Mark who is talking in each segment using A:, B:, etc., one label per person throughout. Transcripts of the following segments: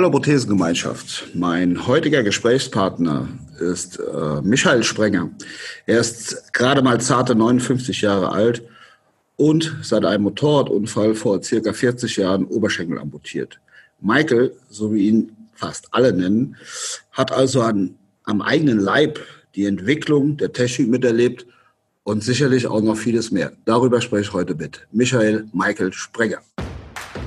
A: Hallo Prothesengemeinschaft. Mein heutiger Gesprächspartner ist äh, Michael Sprenger. Er ist gerade mal zarte 59 Jahre alt und seit einem Motorradunfall vor circa 40 Jahren Oberschenkel amputiert. Michael, so wie ihn fast alle nennen, hat also an, am eigenen Leib die Entwicklung der Technik miterlebt und sicherlich auch noch vieles mehr. Darüber spreche ich heute mit Michael Michael Sprenger.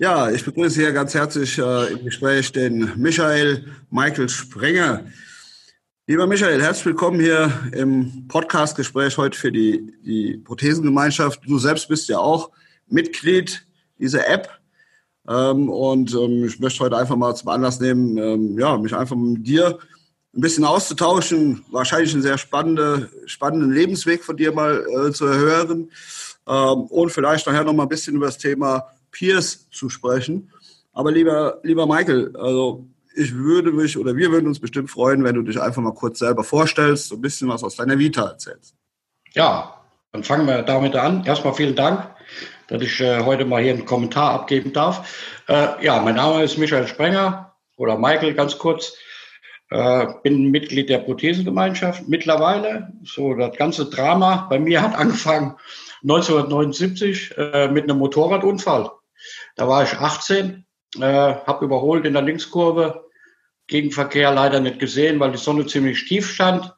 A: Ja, ich begrüße hier ganz herzlich äh, im Gespräch den Michael Michael Sprenger. Lieber Michael, herzlich willkommen hier im Podcast-Gespräch heute für die, die Prothesengemeinschaft. Du selbst bist ja auch Mitglied dieser App. Ähm, und ähm, ich möchte heute einfach mal zum Anlass nehmen, ähm, ja, mich einfach mit dir ein bisschen auszutauschen. Wahrscheinlich einen sehr spannende, spannenden Lebensweg von dir mal äh, zu hören. Ähm, und vielleicht nachher noch mal ein bisschen über das Thema Peers zu sprechen. Aber lieber, lieber Michael, also ich würde mich oder wir würden uns bestimmt freuen, wenn du dich einfach mal kurz selber vorstellst, so ein bisschen was aus deiner Vita erzählst.
B: Ja, dann fangen wir damit an. Erstmal vielen Dank, dass ich äh, heute mal hier einen Kommentar abgeben darf. Äh, ja, mein Name ist Michael Sprenger oder Michael ganz kurz. Äh, bin Mitglied der Prothesengemeinschaft mittlerweile. So das ganze Drama bei mir hat angefangen 1979 äh, mit einem Motorradunfall. Da war ich 18, äh, habe überholt in der Linkskurve, Gegenverkehr leider nicht gesehen, weil die Sonne ziemlich tief stand.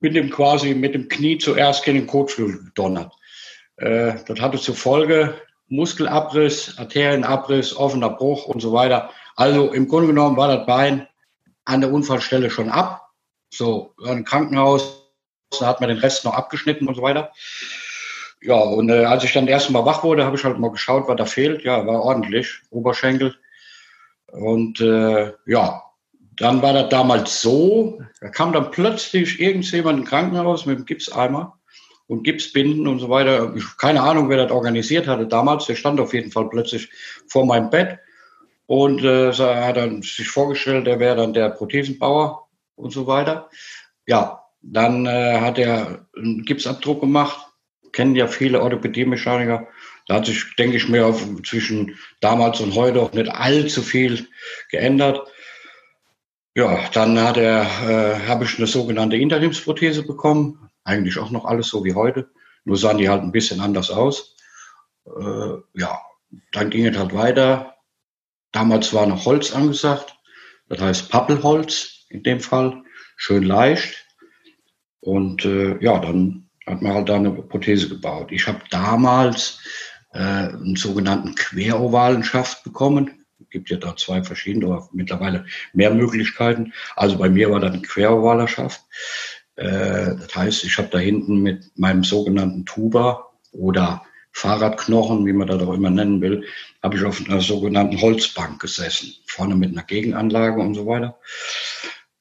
B: Bin dem quasi mit dem Knie zuerst gegen den Kotflügel gedonnert. Äh, das hatte zur Folge Muskelabriss, Arterienabriss, offener Bruch und so weiter. Also im Grunde genommen war das Bein an der Unfallstelle schon ab. So, im Krankenhaus, da hat man den Rest noch abgeschnitten und so weiter. Ja, und äh, als ich dann erst Mal wach wurde, habe ich halt mal geschaut, was da fehlt. Ja, war ordentlich, Oberschenkel. Und äh, ja, dann war das damals so, da kam dann plötzlich irgendjemand im Krankenhaus mit dem Gipseimer und Gipsbinden und so weiter. Ich, keine Ahnung, wer das organisiert hatte damals. Der stand auf jeden Fall plötzlich vor meinem Bett und äh, hat dann sich vorgestellt, er wäre dann der Prothesenbauer und so weiter. Ja, dann äh, hat er einen Gipsabdruck gemacht kennen ja viele Orthopädie-Mechaniker. Da hat sich, denke ich mir, zwischen damals und heute auch nicht allzu viel geändert. Ja, dann hat er, äh, habe ich eine sogenannte Interimsprothese bekommen. Eigentlich auch noch alles so wie heute. Nur sahen die halt ein bisschen anders aus. Äh, ja, dann ging es halt weiter. Damals war noch Holz angesagt. Das heißt Pappelholz in dem Fall. Schön leicht. Und äh, ja, dann hat man halt da eine Prothese gebaut. Ich habe damals äh, einen sogenannten querovalen Schaft bekommen. Es gibt ja da zwei verschiedene, oder mittlerweile mehr Möglichkeiten. Also bei mir war das ein querovaler Schaft. Äh, das heißt, ich habe da hinten mit meinem sogenannten Tuba oder Fahrradknochen, wie man das auch immer nennen will, habe ich auf einer sogenannten Holzbank gesessen. Vorne mit einer Gegenanlage und so weiter.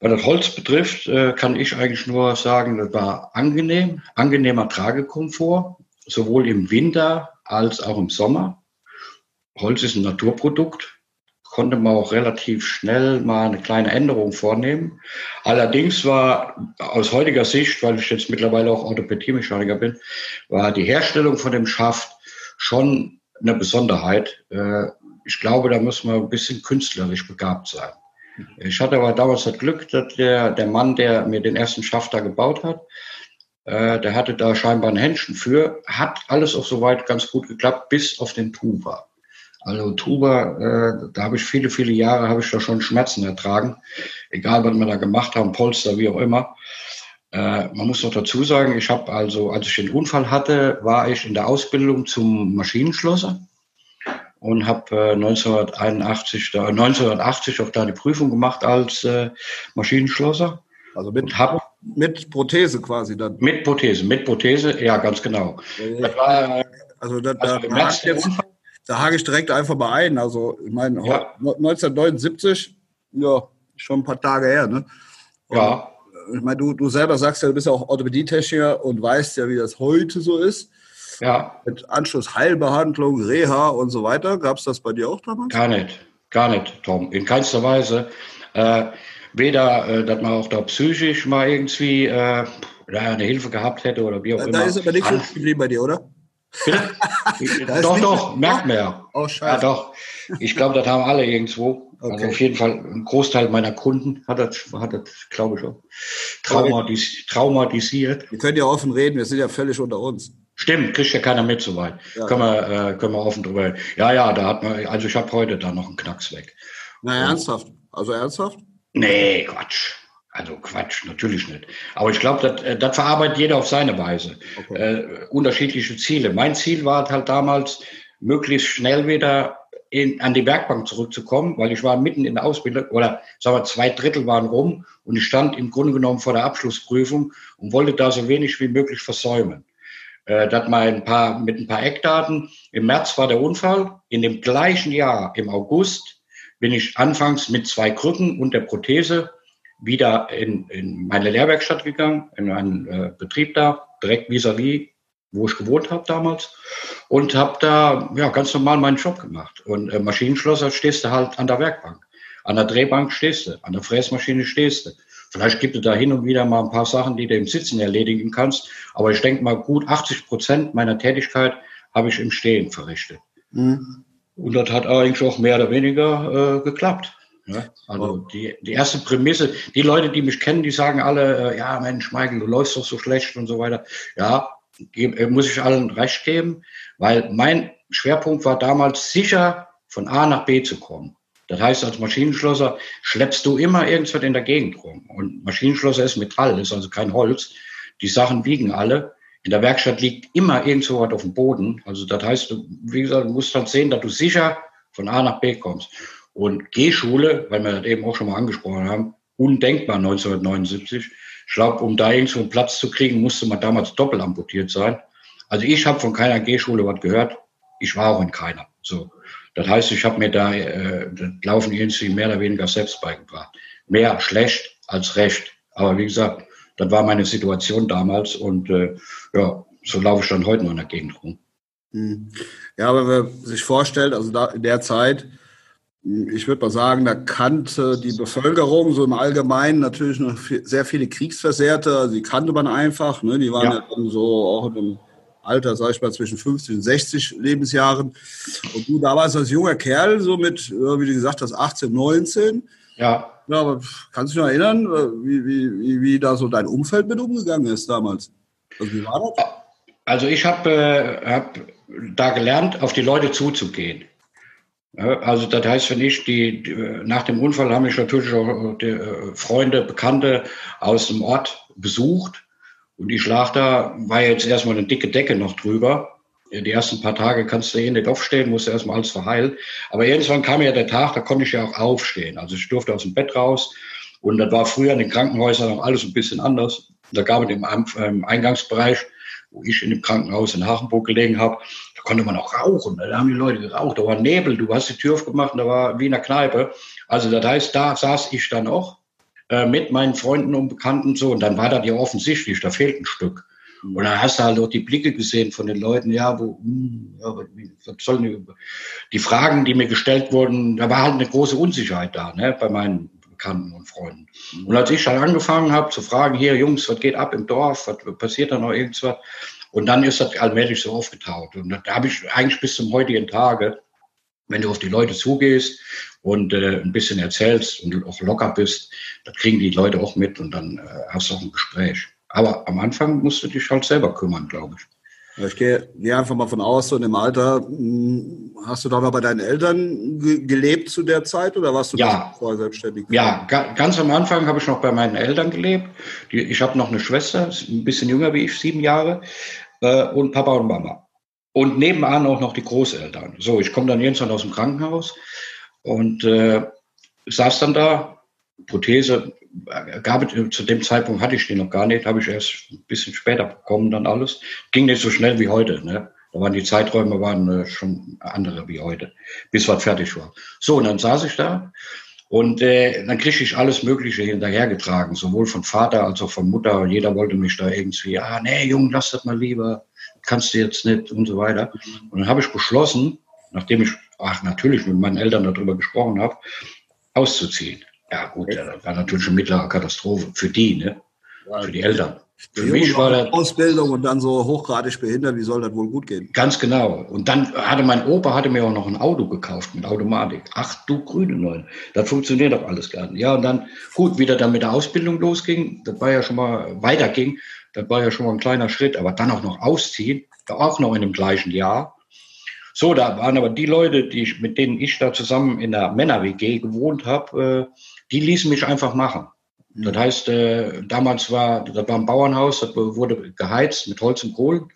B: Was das Holz betrifft, äh, kann ich eigentlich nur sagen, das war angenehm, angenehmer Tragekomfort, sowohl im Winter als auch im Sommer. Holz ist ein Naturprodukt, konnte man auch relativ schnell mal eine kleine Änderung vornehmen. Allerdings war aus heutiger Sicht, weil ich jetzt mittlerweile auch Orthopädie-Mechaniker bin, war die Herstellung von dem Schaft schon eine Besonderheit. Äh, ich glaube, da muss man ein bisschen künstlerisch begabt sein. Ich hatte aber damals das Glück, dass der, der Mann, der mir den ersten Schaft da gebaut hat, äh, der hatte da scheinbar ein Händchen für, hat alles auch soweit ganz gut geklappt, bis auf den Tuba. Also Tuba, äh, da habe ich viele, viele Jahre, habe ich da schon Schmerzen ertragen, egal was wir da gemacht haben, Polster, wie auch immer. Äh, man muss noch dazu sagen, ich habe also, als ich den Unfall hatte, war ich in der Ausbildung zum Maschinenschlosser und habe äh, 1981, da, 1980 auch da die Prüfung gemacht als äh, Maschinenschlosser.
A: Also mit, hab, mit Prothese quasi dann?
B: Mit Prothese, mit Prothese, ja, ganz genau.
A: Das war, also da, also da, hakt jetzt, da hake ich direkt einfach mal ein. Also, ich meine, ja. 1979, ja, schon ein paar Tage her, ne? Und ja. Ich meine, du, du selber sagst ja, du bist ja auch Orthopädietechniker und weißt ja, wie das heute so ist. Ja. Mit Anschluss Heilbehandlung, Reha und so weiter. Gab es das bei dir auch damals?
B: Gar nicht. Gar nicht, Tom. In keinster Weise. Äh, weder, äh, dass man auch da psychisch mal irgendwie äh, eine Hilfe gehabt hätte oder wie auch da, immer.
A: Da ist aber nichts geblieben bei dir, oder?
B: doch, doch, merkt man ja. Oh, scheiße. Ja, doch. Ich glaube, das haben alle irgendwo. Also okay. Also auf jeden Fall ein Großteil meiner Kunden hat das, hat das glaube ich, auch traumatis traumatisiert.
A: Wir können ja offen reden, wir sind ja völlig unter uns.
B: Stimmt, kriegt ja keiner mit soweit. Ja. Können, wir, äh, können wir offen drüber reden. Ja, ja, da hat man, also ich habe heute da noch einen Knacks weg.
A: Na, ernsthaft? Also ernsthaft?
B: Nee, Quatsch. Also Quatsch, natürlich nicht. Aber ich glaube, das, äh, das verarbeitet jeder auf seine Weise. Okay. Äh, unterschiedliche Ziele. Mein Ziel war halt damals, möglichst schnell wieder in, an die Werkbank zurückzukommen, weil ich war mitten in der Ausbildung oder sagen wir zwei Drittel waren rum und ich stand im Grunde genommen vor der Abschlussprüfung und wollte da so wenig wie möglich versäumen. Äh, das mal ein paar, mit ein paar Eckdaten. Im März war der Unfall. In dem gleichen Jahr, im August, bin ich anfangs mit zwei Krücken und der Prothese wieder in, in meine Lehrwerkstatt gegangen, in einen äh, Betrieb da, direkt vis-à-vis, -vis, wo ich gewohnt habe damals. Und habe da ja, ganz normal meinen Job gemacht. Und äh, Maschinenschlosser stehst du halt an der Werkbank. An der Drehbank stehst du, an der Fräsmaschine stehst du. Vielleicht gibt es da hin und wieder mal ein paar Sachen, die du im Sitzen erledigen kannst. Aber ich denke mal, gut 80 Prozent meiner Tätigkeit habe ich im Stehen verrichtet. Mhm. Und das hat eigentlich auch mehr oder weniger äh, geklappt. Ja, also die, die erste Prämisse, die Leute, die mich kennen, die sagen alle, äh, ja Mensch, Michael, du läufst doch so schlecht und so weiter. Ja, äh, muss ich allen recht geben, weil mein Schwerpunkt war damals sicher von A nach B zu kommen. Das heißt, als Maschinenschlosser schleppst du immer irgendwas in der Gegend rum. Und Maschinenschlosser ist Metall, ist also kein Holz. Die Sachen wiegen alle. In der Werkstatt liegt immer irgendwo was auf dem Boden. Also das heißt, du, wie gesagt, du musst halt sehen, dass du sicher von A nach B kommst. Und G-Schule, weil wir das eben auch schon mal angesprochen haben, undenkbar 1979. Ich glaube, um da irgendwo einen Platz zu kriegen, musste man damals doppelt amputiert sein. Also ich habe von keiner G-Schule was gehört. Ich war auch in keiner. So, das heißt, ich habe mir da äh, das Laufen irgendwie mehr oder weniger selbst beigebracht. Mehr schlecht als recht. Aber wie gesagt, das war meine Situation damals und äh, ja, so laufe ich dann heute noch in der Gegend rum.
A: Hm. Ja, wenn man sich vorstellt, also da in der Zeit, ich würde mal sagen, da kannte die Bevölkerung so im Allgemeinen natürlich noch sehr viele Kriegsversehrte. Die kannte man einfach. Ne? Die waren ja. ja dann so auch in einem Alter, sag ich mal, zwischen 50 und 60 Lebensjahren. Und du damals als junger Kerl, so mit, wie du gesagt hast, 18, 19. Ja. Ja, aber kannst du dich noch erinnern, wie, wie, wie, wie da so dein Umfeld mit umgegangen ist damals?
B: Also wie war das? Also ich habe äh, hab da gelernt, auf die Leute zuzugehen. Also das heißt, wenn ich die, die nach dem Unfall haben mich natürlich auch die, äh, Freunde, Bekannte aus dem Ort besucht. Und die lag da, war jetzt erstmal eine dicke Decke noch drüber. Die ersten paar Tage kannst du eh nicht aufstehen, musst erstmal alles verheilen. Aber irgendwann kam ja der Tag, da konnte ich ja auch aufstehen. Also ich durfte aus dem Bett raus. Und das war früher in den Krankenhäusern noch alles ein bisschen anders. Da gab es im Eingangsbereich, wo ich in dem Krankenhaus in Hachenburg gelegen habe, konnte man auch rauchen. Da haben die Leute geraucht. Da war Nebel. Du hast die Tür aufgemacht und da war wie in einer Kneipe. Also das heißt, da saß ich dann auch äh, mit meinen Freunden und Bekannten so. Und dann war das ja offensichtlich, da fehlt ein Stück. Und dann hast du halt auch die Blicke gesehen von den Leuten, ja, wo, hm, ja, was sollen die, die Fragen, die mir gestellt wurden, da war halt eine große Unsicherheit da, ne, bei meinen Bekannten und Freunden. Und als ich dann angefangen habe zu fragen, hier Jungs, was geht ab im Dorf, was passiert da noch irgendwas, und dann ist das allmählich so aufgetaucht. Und da habe ich eigentlich bis zum heutigen Tage, wenn du auf die Leute zugehst und äh, ein bisschen erzählst und auch locker bist, das kriegen die Leute auch mit und dann äh, hast du auch ein Gespräch. Aber am Anfang musst du dich halt selber kümmern, glaube ich.
A: Ich gehe, gehe einfach mal von aus, so in dem Alter, hm, hast du da noch bei deinen Eltern ge gelebt zu der Zeit oder warst du
B: ja. vorher selbstständig? Ja, ga ganz am Anfang habe ich noch bei meinen Eltern gelebt. Die, ich habe noch eine Schwester, ein bisschen jünger wie ich, sieben Jahre äh, und Papa und Mama. Und nebenan auch noch die Großeltern. So, ich komme dann irgendwann aus dem Krankenhaus und äh, saß dann da, Prothese, äh, gab es, zu dem Zeitpunkt hatte ich die noch gar nicht, habe ich erst ein bisschen später bekommen dann alles. Ging nicht so schnell wie heute. Ne? Da waren die Zeiträume waren äh, schon andere wie heute, bis was fertig war. So, und dann saß ich da und äh, dann kriegte ich alles Mögliche hinterhergetragen, sowohl von Vater als auch von Mutter. Jeder wollte mich da irgendwie, ah, nee, Junge, lass das mal lieber, kannst du jetzt nicht und so weiter. Und dann habe ich beschlossen, nachdem ich, ach, natürlich mit meinen Eltern darüber gesprochen habe, auszuziehen. Ja, gut, das war natürlich eine mittlere Katastrophe für die, ne? Für die Eltern.
A: Für mich war das Ausbildung und dann so hochgradig behindert, wie soll das wohl gut gehen?
B: Ganz genau. Und dann hatte mein Opa hatte mir auch noch ein Auto gekauft mit Automatik. Ach du grüne Neun. Das funktioniert doch alles gar nicht. Ja, und dann, gut, wie das dann mit der Ausbildung losging, das war ja schon mal, weiterging, das war ja schon mal ein kleiner Schritt, aber dann auch noch ausziehen, auch noch in dem gleichen Jahr. So, da waren aber die Leute, die ich, mit denen ich da zusammen in der Männer-WG gewohnt habe, äh, die ließen mich einfach machen. Das heißt, äh, damals war, das war ein Bauernhaus, das wurde geheizt mit Holz und Kohlen.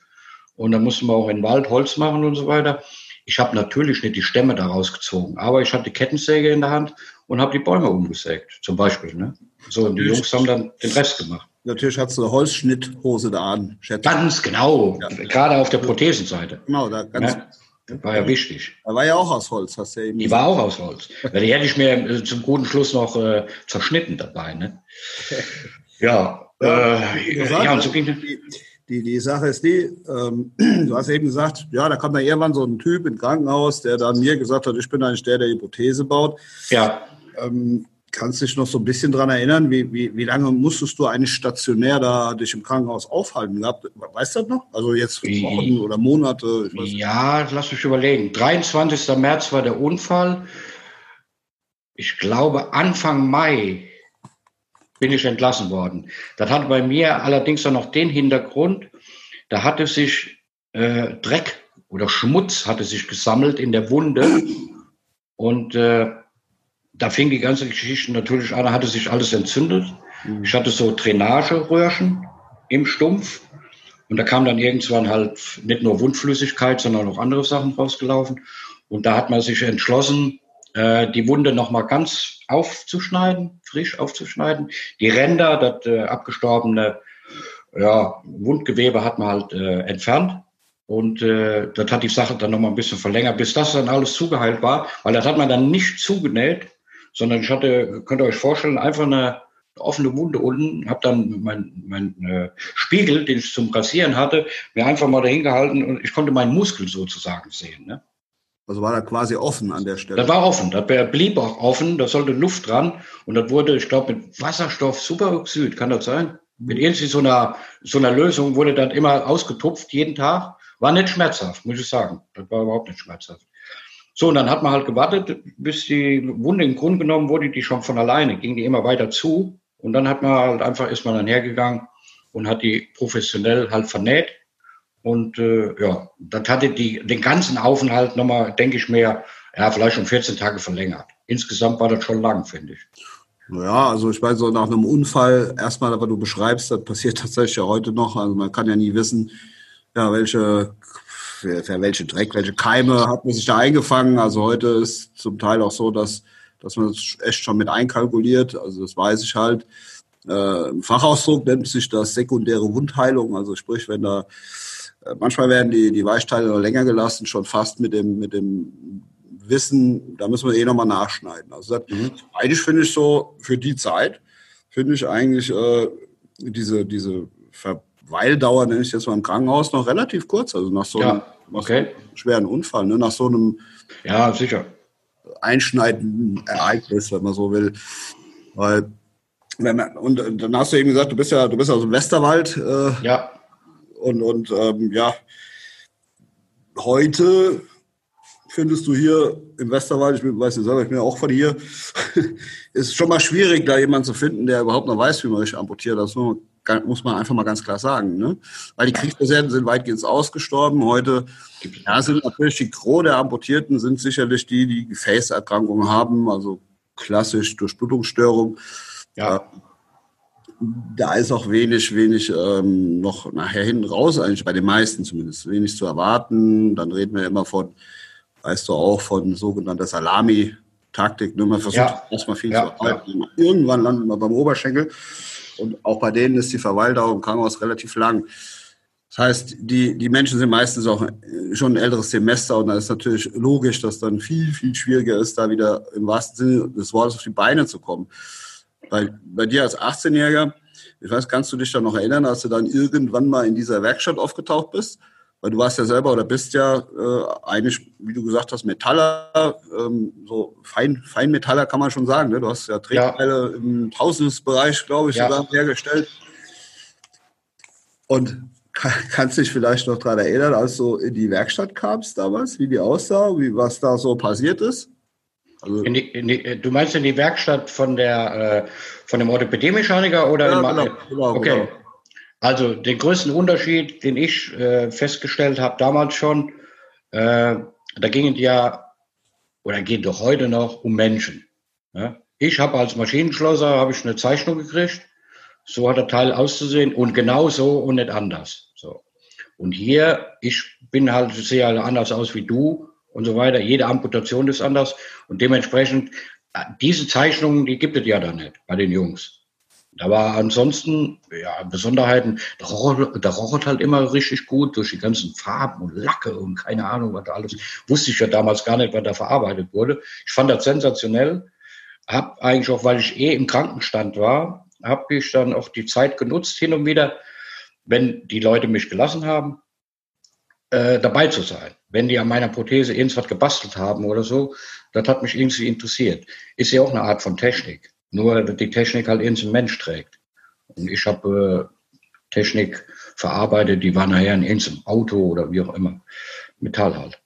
B: Und dann mussten wir auch in den Wald Holz machen und so weiter. Ich habe natürlich nicht die Stämme daraus gezogen, aber ich hatte die Kettensäge in der Hand und habe die Bäume umgesägt, zum Beispiel. Ne? So, und die Jungs haben dann den Rest gemacht.
A: Natürlich hast du eine Holzschnitthose da an,
B: schätze Ganz genau, ja. gerade auf der Prothesenseite.
A: Genau, da ganz,
B: ja? War ja wichtig.
A: Er war ja auch aus Holz, hast du ja eben
B: Die war auch aus Holz. die hätte ich mir äh, zum guten Schluss noch äh, zerschnitten dabei. Ne? Ja,
A: äh, ja und so ging die, die, die Sache ist die, ähm, du hast eben gesagt, ja, da kommt dann irgendwann so ein Typ im Krankenhaus, der dann mir gesagt hat, ich bin eigentlich der, der Hypothese baut.
B: Ja.
A: Ähm, Kannst du dich noch so ein bisschen dran erinnern, wie, wie, wie lange musstest du eigentlich stationär da dich im Krankenhaus aufhalten gehabt? Weißt du das noch? Also jetzt Wochen oder Monate?
B: ja, lass mich überlegen. 23. März war der Unfall. Ich glaube, Anfang Mai bin ich entlassen worden. Das hat bei mir allerdings auch noch den Hintergrund, da hatte sich äh, Dreck oder Schmutz hatte sich gesammelt in der Wunde und äh, da fing die ganze Geschichte natürlich an, da hatte sich alles entzündet. Mhm. Ich hatte so Drainageröhrchen im Stumpf. Und da kam dann irgendwann halt nicht nur Wundflüssigkeit, sondern auch andere Sachen rausgelaufen. Und da hat man sich entschlossen, äh, die Wunde nochmal ganz aufzuschneiden, frisch aufzuschneiden. Die Ränder, das äh, abgestorbene ja, Wundgewebe hat man halt äh, entfernt. Und äh, das hat die Sache dann nochmal ein bisschen verlängert, bis das dann alles zugeheilt war, weil das hat man dann nicht zugenäht, sondern ich hatte, könnt ihr euch vorstellen, einfach eine offene Wunde unten, habe dann mein, mein äh, Spiegel, den ich zum Rasieren hatte, mir einfach mal dahin gehalten und ich konnte meinen Muskel sozusagen sehen. Ne?
A: Also war da quasi offen an der Stelle?
B: Das war offen, das blieb auch offen, da sollte Luft dran und das wurde, ich glaube, mit Wasserstoff Superoxid, kann das sein? Mit irgendwie so einer, so einer Lösung wurde dann immer ausgetupft, jeden Tag. War nicht schmerzhaft, muss ich sagen. Das war überhaupt nicht schmerzhaft. So, und dann hat man halt gewartet, bis die Wunde im Grunde genommen wurde, die schon von alleine, ging die immer weiter zu. Und dann hat man halt einfach, ist man dann hergegangen und hat die professionell halt vernäht. Und äh, ja, das hatte die, den ganzen Aufenthalt nochmal, denke ich mir, ja, vielleicht schon 14 Tage verlängert. Insgesamt war das schon lang, finde ich.
A: Ja, also ich meine, so nach einem Unfall, erstmal, aber du beschreibst, das passiert tatsächlich ja heute noch. Also man kann ja nie wissen, ja, welche für, für welche Dreck, welche Keime hat man sich da eingefangen. Also heute ist zum Teil auch so, dass, dass man das echt schon mit einkalkuliert. Also das weiß ich halt. Äh, Im Fachausdruck nennt sich das sekundäre Wundheilung. Also sprich, wenn da äh, manchmal werden die, die Weichteile noch länger gelassen, schon fast mit dem, mit dem Wissen, da müssen wir eh nochmal nachschneiden. Also das, mhm. eigentlich finde ich so, für die Zeit, finde ich eigentlich äh, diese, diese Ver Weildauer, nenne ich jetzt mal im Krankenhaus, noch relativ kurz. Also nach so, ja, einem, okay. schweren Unfall, ne? nach so einem
B: ja, sicher.
A: einschneidenden Ereignis, wenn man so will. Weil, wenn man, und dann hast du eben gesagt, du bist ja, du bist aus dem Westerwald.
B: Äh, ja.
A: Und, und ähm, ja, heute findest du hier im Westerwald, ich weiß nicht selber, ich bin ja auch von hier, ist schon mal schwierig, da jemanden zu finden, der überhaupt noch weiß, wie man sich amputiert. Das muss man einfach mal ganz klar sagen. Ne? Weil die Kriegsreserven sind weitgehend ausgestorben. Heute ja, sind natürlich die Gros der Amputierten sind sicherlich die, die Gefäßerkrankungen haben, also klassisch Durchblutungsstörung. Ja. Da ist auch wenig, wenig ähm, noch nachher hinten raus, eigentlich bei den meisten zumindest, wenig zu erwarten. Dann reden wir immer von, weißt du auch, von sogenannter Salami-Taktik. Ne? Man versucht ja. erstmal viel ja. zu erhalten. Ja. Irgendwann landet man beim Oberschenkel. Und auch bei denen ist die Verweildauer im Krankenhaus relativ lang. Das heißt, die, die Menschen sind meistens auch schon ein älteres Semester und da ist natürlich logisch, dass dann viel, viel schwieriger ist, da wieder im wahrsten Sinne des Wortes auf die Beine zu kommen. Bei, bei dir als 18-Jähriger, ich weiß, kannst du dich da noch erinnern, als du dann irgendwann mal in dieser Werkstatt aufgetaucht bist? Weil du warst ja selber oder bist ja äh, eigentlich, wie du gesagt hast, Metaller, ähm, so Fein, Feinmetaller kann man schon sagen. Ne? Du hast ja Drehteile ja. im Tausendesbereich, glaube ich, ja. sogar hergestellt. Und kannst dich vielleicht noch daran erinnern, als du in die Werkstatt kamst damals, wie die aussah, wie was da so passiert ist?
B: Also in die, in die, du meinst in die Werkstatt von der äh, von dem Orthopädie-Mechaniker oder
A: ja, genau, genau,
B: okay. Genau. Also den größten Unterschied, den ich äh, festgestellt habe damals schon, äh, da ging es ja oder geht doch heute noch um Menschen. Ja? Ich habe als Maschinenschlosser habe ich eine Zeichnung gekriegt, so hat der Teil auszusehen und genau so und nicht anders. So. Und hier, ich bin halt sehe halt anders aus wie du und so weiter. Jede Amputation ist anders und dementsprechend äh, diese Zeichnungen, die gibt es ja da nicht bei den Jungs. Da war ansonsten, ja, Besonderheiten, der roch, der roch halt immer richtig gut durch die ganzen Farben und Lacke und keine Ahnung, was da alles. Wusste ich ja damals gar nicht, was da verarbeitet wurde. Ich fand das sensationell. Hab eigentlich auch, weil ich eh im Krankenstand war, habe ich dann auch die Zeit genutzt, hin und wieder, wenn die Leute mich gelassen haben, äh, dabei zu sein. Wenn die an meiner Prothese irgendwas gebastelt haben oder so, das hat mich irgendwie interessiert. Ist ja auch eine Art von Technik. Nur die Technik halt irgendein Mensch trägt. Und ich habe äh, Technik verarbeitet, die war nachher in irgendeinem Auto oder wie auch immer. Metall halt.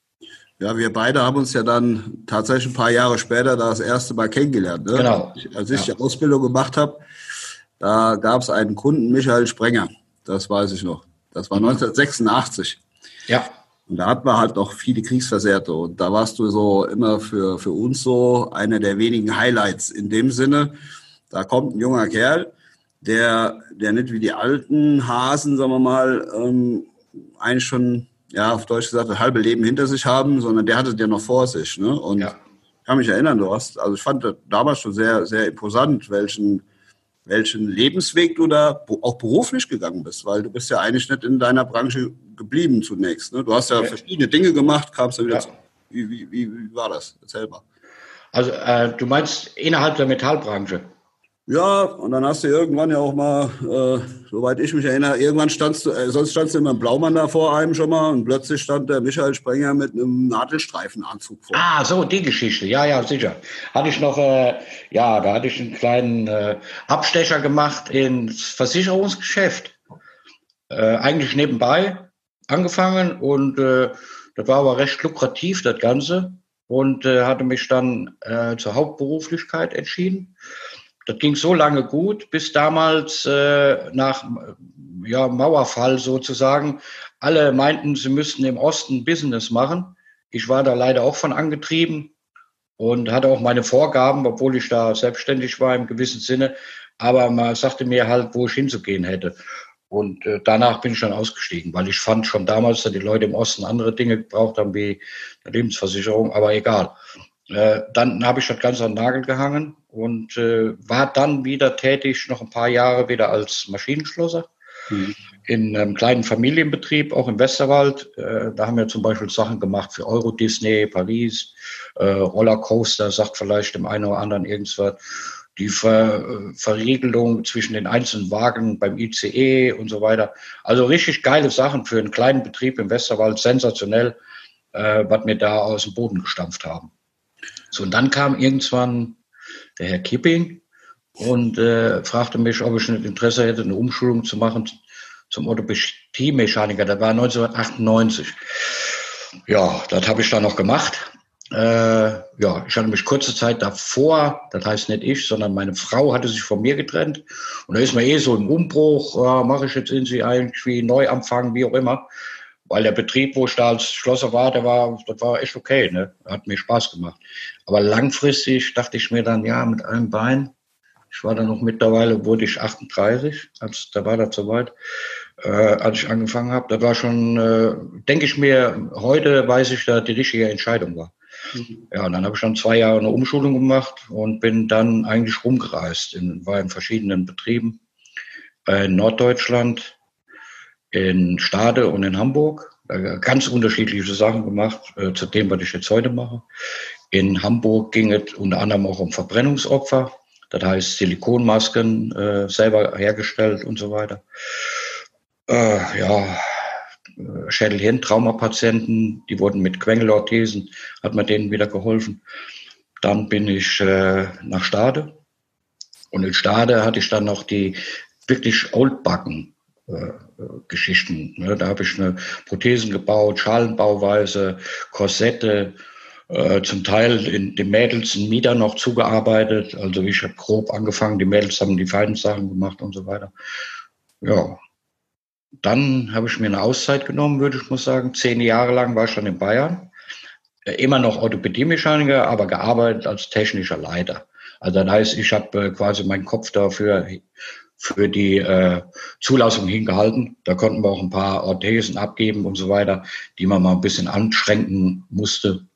A: Ja, wir beide haben uns ja dann tatsächlich ein paar Jahre später das erste Mal kennengelernt. Ne?
B: Genau.
A: Als ich ja. die Ausbildung gemacht habe, da gab es einen Kunden, Michael Sprenger. Das weiß ich noch. Das war 1986.
B: Ja.
A: Und da hatten wir halt noch viele Kriegsversehrte. Und da warst du so immer für, für uns so einer der wenigen Highlights in dem Sinne. Da kommt ein junger Kerl, der, der nicht wie die alten Hasen, sagen wir mal, ähm, eigentlich schon, ja, auf Deutsch gesagt, das halbe Leben hinter sich haben, sondern der hatte ja noch vor sich. Ne? Und ja. ich kann mich erinnern, du hast, also ich fand das damals schon sehr, sehr imposant, welchen, welchen Lebensweg du da auch beruflich gegangen bist, weil du bist ja eigentlich nicht in deiner Branche geblieben zunächst. Ne? Du hast ja okay. verschiedene Dinge gemacht, kamst dann wieder ja. zu. Wie, wie, wie, wie, war das? Erzähl mal.
B: Also äh, du meinst innerhalb der Metallbranche?
A: Ja, und dann hast du irgendwann ja auch mal, äh, soweit ich mich erinnere, irgendwann standst du, äh, sonst standst du immer im Blaumann da vor einem schon mal und plötzlich stand der Michael Sprenger mit einem Nadelstreifenanzug vor.
B: Ah, so, die Geschichte, ja, ja, sicher. Hatte ich noch, äh, ja, da hatte ich einen kleinen äh, Abstecher gemacht ins Versicherungsgeschäft. Äh, eigentlich nebenbei angefangen und äh, das war aber recht lukrativ, das Ganze. Und äh, hatte mich dann äh, zur Hauptberuflichkeit entschieden. Das ging so lange gut, bis damals äh, nach ja, Mauerfall sozusagen alle meinten, sie müssten im Osten Business machen. Ich war da leider auch von angetrieben und hatte auch meine Vorgaben, obwohl ich da selbstständig war im gewissen Sinne. Aber man sagte mir halt, wo ich hinzugehen hätte. Und äh, danach bin ich dann ausgestiegen, weil ich fand schon damals, dass die Leute im Osten andere Dinge gebraucht haben wie eine Lebensversicherung, aber egal. Äh, dann habe ich das Ganze an den Nagel gehangen und äh, war dann wieder tätig, noch ein paar Jahre wieder als Maschinenschlosser mhm. in einem kleinen Familienbetrieb, auch im Westerwald. Äh, da haben wir zum Beispiel Sachen gemacht für Euro Disney, Paris, äh, Rollercoaster, sagt vielleicht dem einen oder anderen irgendwas die Ver Verriegelung zwischen den einzelnen Wagen beim ICE und so weiter. Also richtig geile Sachen für einen kleinen Betrieb im Westerwald, sensationell, äh, was wir da aus dem Boden gestampft haben. So, und dann kam irgendwann der Herr Kipping und äh, fragte mich, ob ich nicht Interesse hätte, eine Umschulung zu machen zum Orthopädie-Mechaniker. Das war 1998. Ja, das habe ich dann noch gemacht. Äh, ja, ich hatte mich kurze Zeit davor, das heißt nicht ich, sondern meine Frau hatte sich von mir getrennt. Und da ist man eh so im Umbruch, ja, mache ich jetzt irgendwie irgendwie Neuanfang, wie auch immer. Weil der Betrieb, wo ich da als Schlosser war, der war, das war echt okay, ne? Hat mir Spaß gemacht. Aber langfristig dachte ich mir dann, ja, mit einem Bein. Ich war dann noch mittlerweile, wurde ich 38, als da war das soweit, äh, als ich angefangen habe. Das war schon, äh, denke ich mir, heute weiß ich, dass die richtige Entscheidung war. Ja, und dann habe ich dann zwei Jahre eine Umschulung gemacht und bin dann eigentlich rumgereist, in, war in verschiedenen Betrieben, in Norddeutschland, in Stade und in Hamburg. Ganz unterschiedliche Sachen gemacht äh, zu dem, was ich jetzt heute mache. In Hamburg ging es unter anderem auch um Verbrennungsopfer. Das heißt Silikonmasken äh, selber hergestellt und so weiter. Äh, ja, Schädelhirntraumapatienten, die wurden mit Quengelorthesen, hat man denen wieder geholfen. Dann bin ich äh, nach Stade. Und in Stade hatte ich dann noch die wirklich Oldbacken äh, Geschichten. Ne? Da habe ich eine Prothesen gebaut, Schalenbauweise, Korsette, äh, zum Teil in den Mädels in Mieder noch zugearbeitet. Also ich habe grob angefangen, die Mädels haben die feinen Sachen gemacht und so weiter. Ja, dann habe ich mir eine Auszeit genommen, würde ich mal sagen. Zehn Jahre lang war ich dann in Bayern. Äh, immer noch Orthopädie-Mechaniker, aber gearbeitet als technischer Leiter. Also das heißt, ich habe äh, quasi meinen Kopf dafür für die äh, Zulassung hingehalten. Da konnten wir auch ein paar Orthesen abgeben und so weiter, die man mal ein bisschen anschränken musste.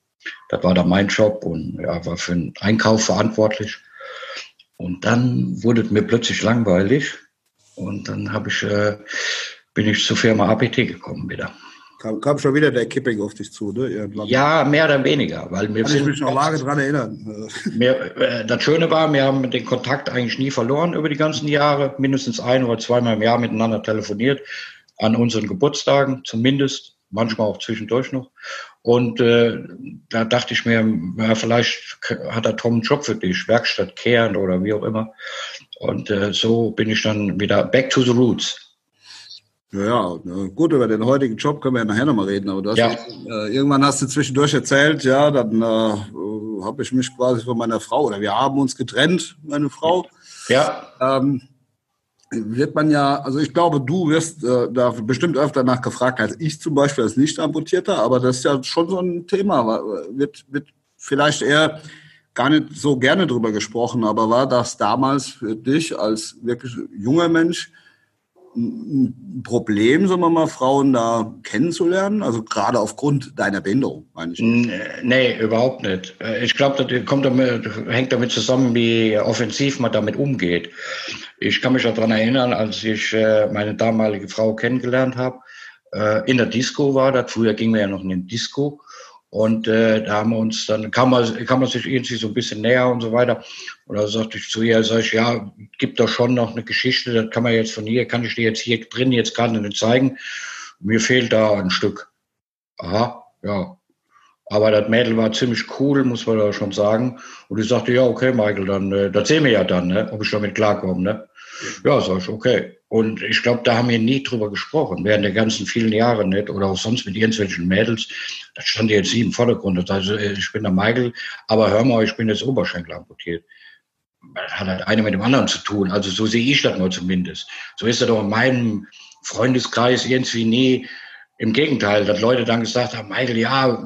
B: Das war dann mein Job und ja, war für den Einkauf verantwortlich. Und dann wurde es mir plötzlich langweilig und dann habe ich äh, bin ich zur Firma APT gekommen wieder.
A: Kam, kam schon wieder der Kipping auf dich zu, ne? Irgendwann.
B: Ja, mehr oder weniger. Weil
A: wir Kann sind, ich mich noch vage daran erinnern.
B: Wir, äh, das Schöne war, wir haben den Kontakt eigentlich nie verloren über die ganzen Jahre. Mindestens ein oder zweimal im Jahr miteinander telefoniert. An unseren Geburtstagen zumindest. Manchmal auch zwischendurch noch. Und äh, da dachte ich mir, ja, vielleicht hat der Tom einen Job für dich, Werkstatt kehren oder wie auch immer. Und äh, so bin ich dann wieder back to the roots.
A: Ja, ja, gut, über den heutigen Job können wir ja nachher nochmal reden, aber
B: ja.
A: äh, irgendwann hast du zwischendurch erzählt, ja, dann äh, habe ich mich quasi von meiner Frau, oder wir haben uns getrennt, meine Frau.
B: Ja.
A: Ähm, wird man ja, also ich glaube, du wirst äh, da bestimmt öfter nach gefragt als ich zum Beispiel als Nicht-Amputierter, aber das ist ja schon so ein Thema, wird, wird vielleicht eher gar nicht so gerne drüber gesprochen, aber war das damals für dich als wirklich junger Mensch ein Problem, sagen wir mal, Frauen da kennenzulernen? Also gerade aufgrund deiner Behinderung, meine ich.
B: Nee, überhaupt nicht. Äh, ich glaube, das kommt damit, hängt damit zusammen, wie offensiv man damit umgeht. Ich kann mich daran erinnern, als ich äh, meine damalige Frau kennengelernt habe, äh, in der Disco war das. Früher ging wir ja noch in den Disco. Und äh, da haben wir uns dann, kam man, kam man sich irgendwie so ein bisschen näher und so weiter. Und da sagte ich zu ihr, sag ich, ja, gibt doch schon noch eine Geschichte, das kann man jetzt von hier, kann ich dir jetzt hier drin jetzt gerade nicht zeigen. Mir fehlt da ein Stück. Aha, ja. Aber das Mädel war ziemlich cool, muss man da schon sagen. Und ich sagte, ja, okay, Michael, dann, äh, das sehen wir ja dann, ne, ob ich damit klarkomme, ne. Ja, sag ich, okay. Und ich glaube, da haben wir nie drüber gesprochen, während der ganzen vielen Jahre nicht oder auch sonst mit irgendwelchen Mädels. Das stand jetzt nie im Vordergrund. Das heißt, äh, ich bin der Michael, aber hör mal, ich bin jetzt Oberschenkel amputiert. Das hat halt eine mit dem anderen zu tun. Also so sehe ich das nur zumindest. So ist das auch in meinem Freundeskreis irgendwie nie. Im Gegenteil, dass Leute dann gesagt haben, Michael, ja,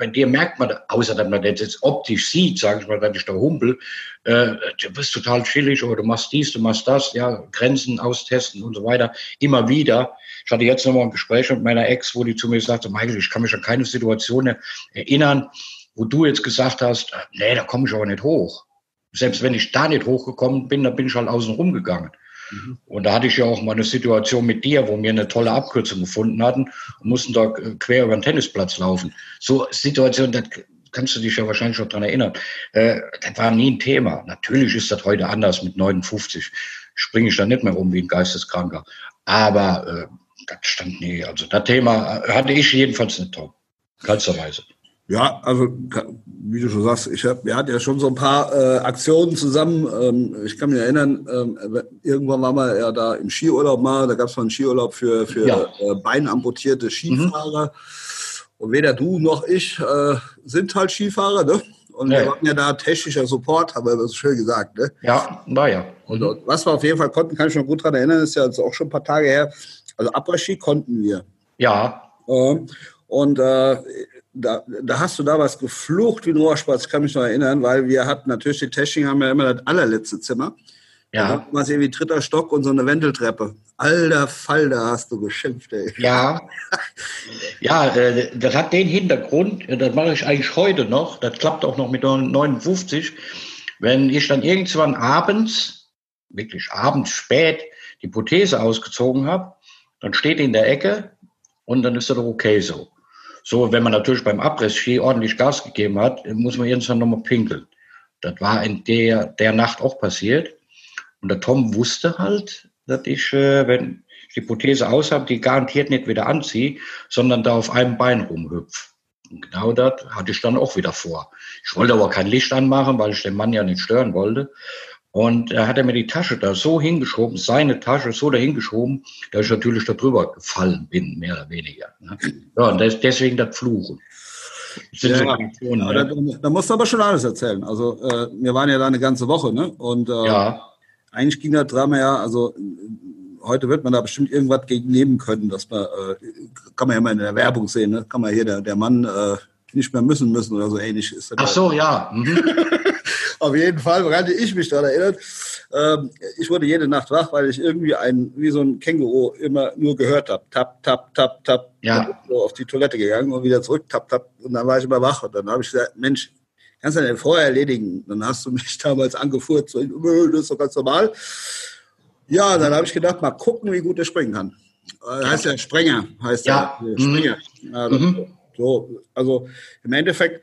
B: bei, dir merkt man, außer dass man das jetzt optisch sieht, sage ich mal, dass ich da humpel, äh, du bist total chillig oder du machst dies, du machst das, ja, Grenzen austesten und so weiter, immer wieder. Ich hatte jetzt nochmal ein Gespräch mit meiner Ex, wo die zu mir sagte, Michael, ich kann mich an keine Situation erinnern, wo du jetzt gesagt hast, nee, da komme ich aber nicht hoch. Selbst wenn ich da nicht hochgekommen bin, dann bin ich halt außen rumgegangen. Mhm. Und da hatte ich ja auch mal eine Situation mit dir, wo wir eine tolle Abkürzung gefunden hatten und mussten da quer über den Tennisplatz laufen. So Situation, das kannst du dich ja wahrscheinlich schon dran erinnern. Äh, das war nie ein Thema. Natürlich ist das heute anders mit 59. Springe ich da nicht mehr rum wie ein Geisteskranker. Aber äh, das stand nie. Also das Thema hatte ich jedenfalls nicht drauf. Keinsterweise.
A: Ja, also wie du schon sagst, ich hab, wir hatten ja schon so ein paar äh, Aktionen zusammen. Ähm, ich kann mich erinnern, ähm, irgendwann waren wir ja da im Skiurlaub mal, da gab es mal einen Skiurlaub für, für ja. äh, beinamputierte Skifahrer. Mhm. Und weder du noch ich äh, sind halt Skifahrer, ne? Und ja. wir waren ja da technischer Support, haben wir das schön gesagt, ne?
B: Ja, war ja.
A: Und, und was wir auf jeden Fall konnten, kann ich mich noch gut daran erinnern, ist ja jetzt auch schon ein paar Tage her. Also Après-Ski konnten wir.
B: Ja.
A: und äh, da, da hast du da was geflucht wie ein Rohrspatz, ich kann mich noch erinnern, weil wir hatten natürlich, die Technik haben ja immer das allerletzte Zimmer.
B: Ja.
A: Da war es irgendwie dritter Stock und so eine Wendeltreppe. Alter Fall, da hast du geschimpft, ey.
B: Ja. Ja, äh, das hat den Hintergrund, äh, das mache ich eigentlich heute noch, das klappt auch noch mit 59, wenn ich dann irgendwann abends, wirklich abends spät, die Prothese ausgezogen habe, dann steht die in der Ecke und dann ist das doch okay so. So, wenn man natürlich beim Abriss-Ski ordentlich Gas gegeben hat, muss man irgendwann nochmal pinkeln. Das war in der, der Nacht auch passiert. Und der Tom wusste halt, dass ich, äh, wenn ich die Prothese aus habe, die garantiert nicht wieder anziehe, sondern da auf einem Bein rumhüpf. Und genau das hatte ich dann auch wieder vor. Ich wollte aber kein Licht anmachen, weil ich den Mann ja nicht stören wollte. Und er hat er mir die Tasche da so hingeschoben, seine Tasche so dahin geschoben, dass ich natürlich da drüber gefallen bin, mehr oder weniger. Ne? Ja, und deswegen das Fluchen.
A: Ja, so ja, ne? da, da, musst du aber schon alles erzählen. Also äh, wir waren ja da eine ganze Woche, ne? Und äh, ja. eigentlich ging das Drama ja, also heute wird man da bestimmt irgendwas gegen nehmen können, dass man, äh, kann man ja mal in der Werbung sehen, ne? Kann man hier der, der Mann äh, nicht mehr müssen müssen oder so ähnlich ist.
B: Ach so, ja. Mhm.
A: Auf jeden Fall woran ich mich daran erinnert. Ähm, ich wurde jede Nacht wach, weil ich irgendwie ein, wie so ein Känguru immer nur gehört habe. Tap, tap, tap, tap.
B: Ja.
A: So auf die Toilette gegangen und wieder zurück, tap, tap. Und dann war ich immer wach. Und dann habe ich gesagt, Mensch, kannst du denn vorher erledigen? Dann hast du mich damals angefuhrt. So, das ist doch ganz normal. Ja, dann habe ich gedacht, mal gucken, wie gut er springen kann. Äh, heißt ja Sprenger, heißt
B: ja.
A: Ja, mhm. So, also im Endeffekt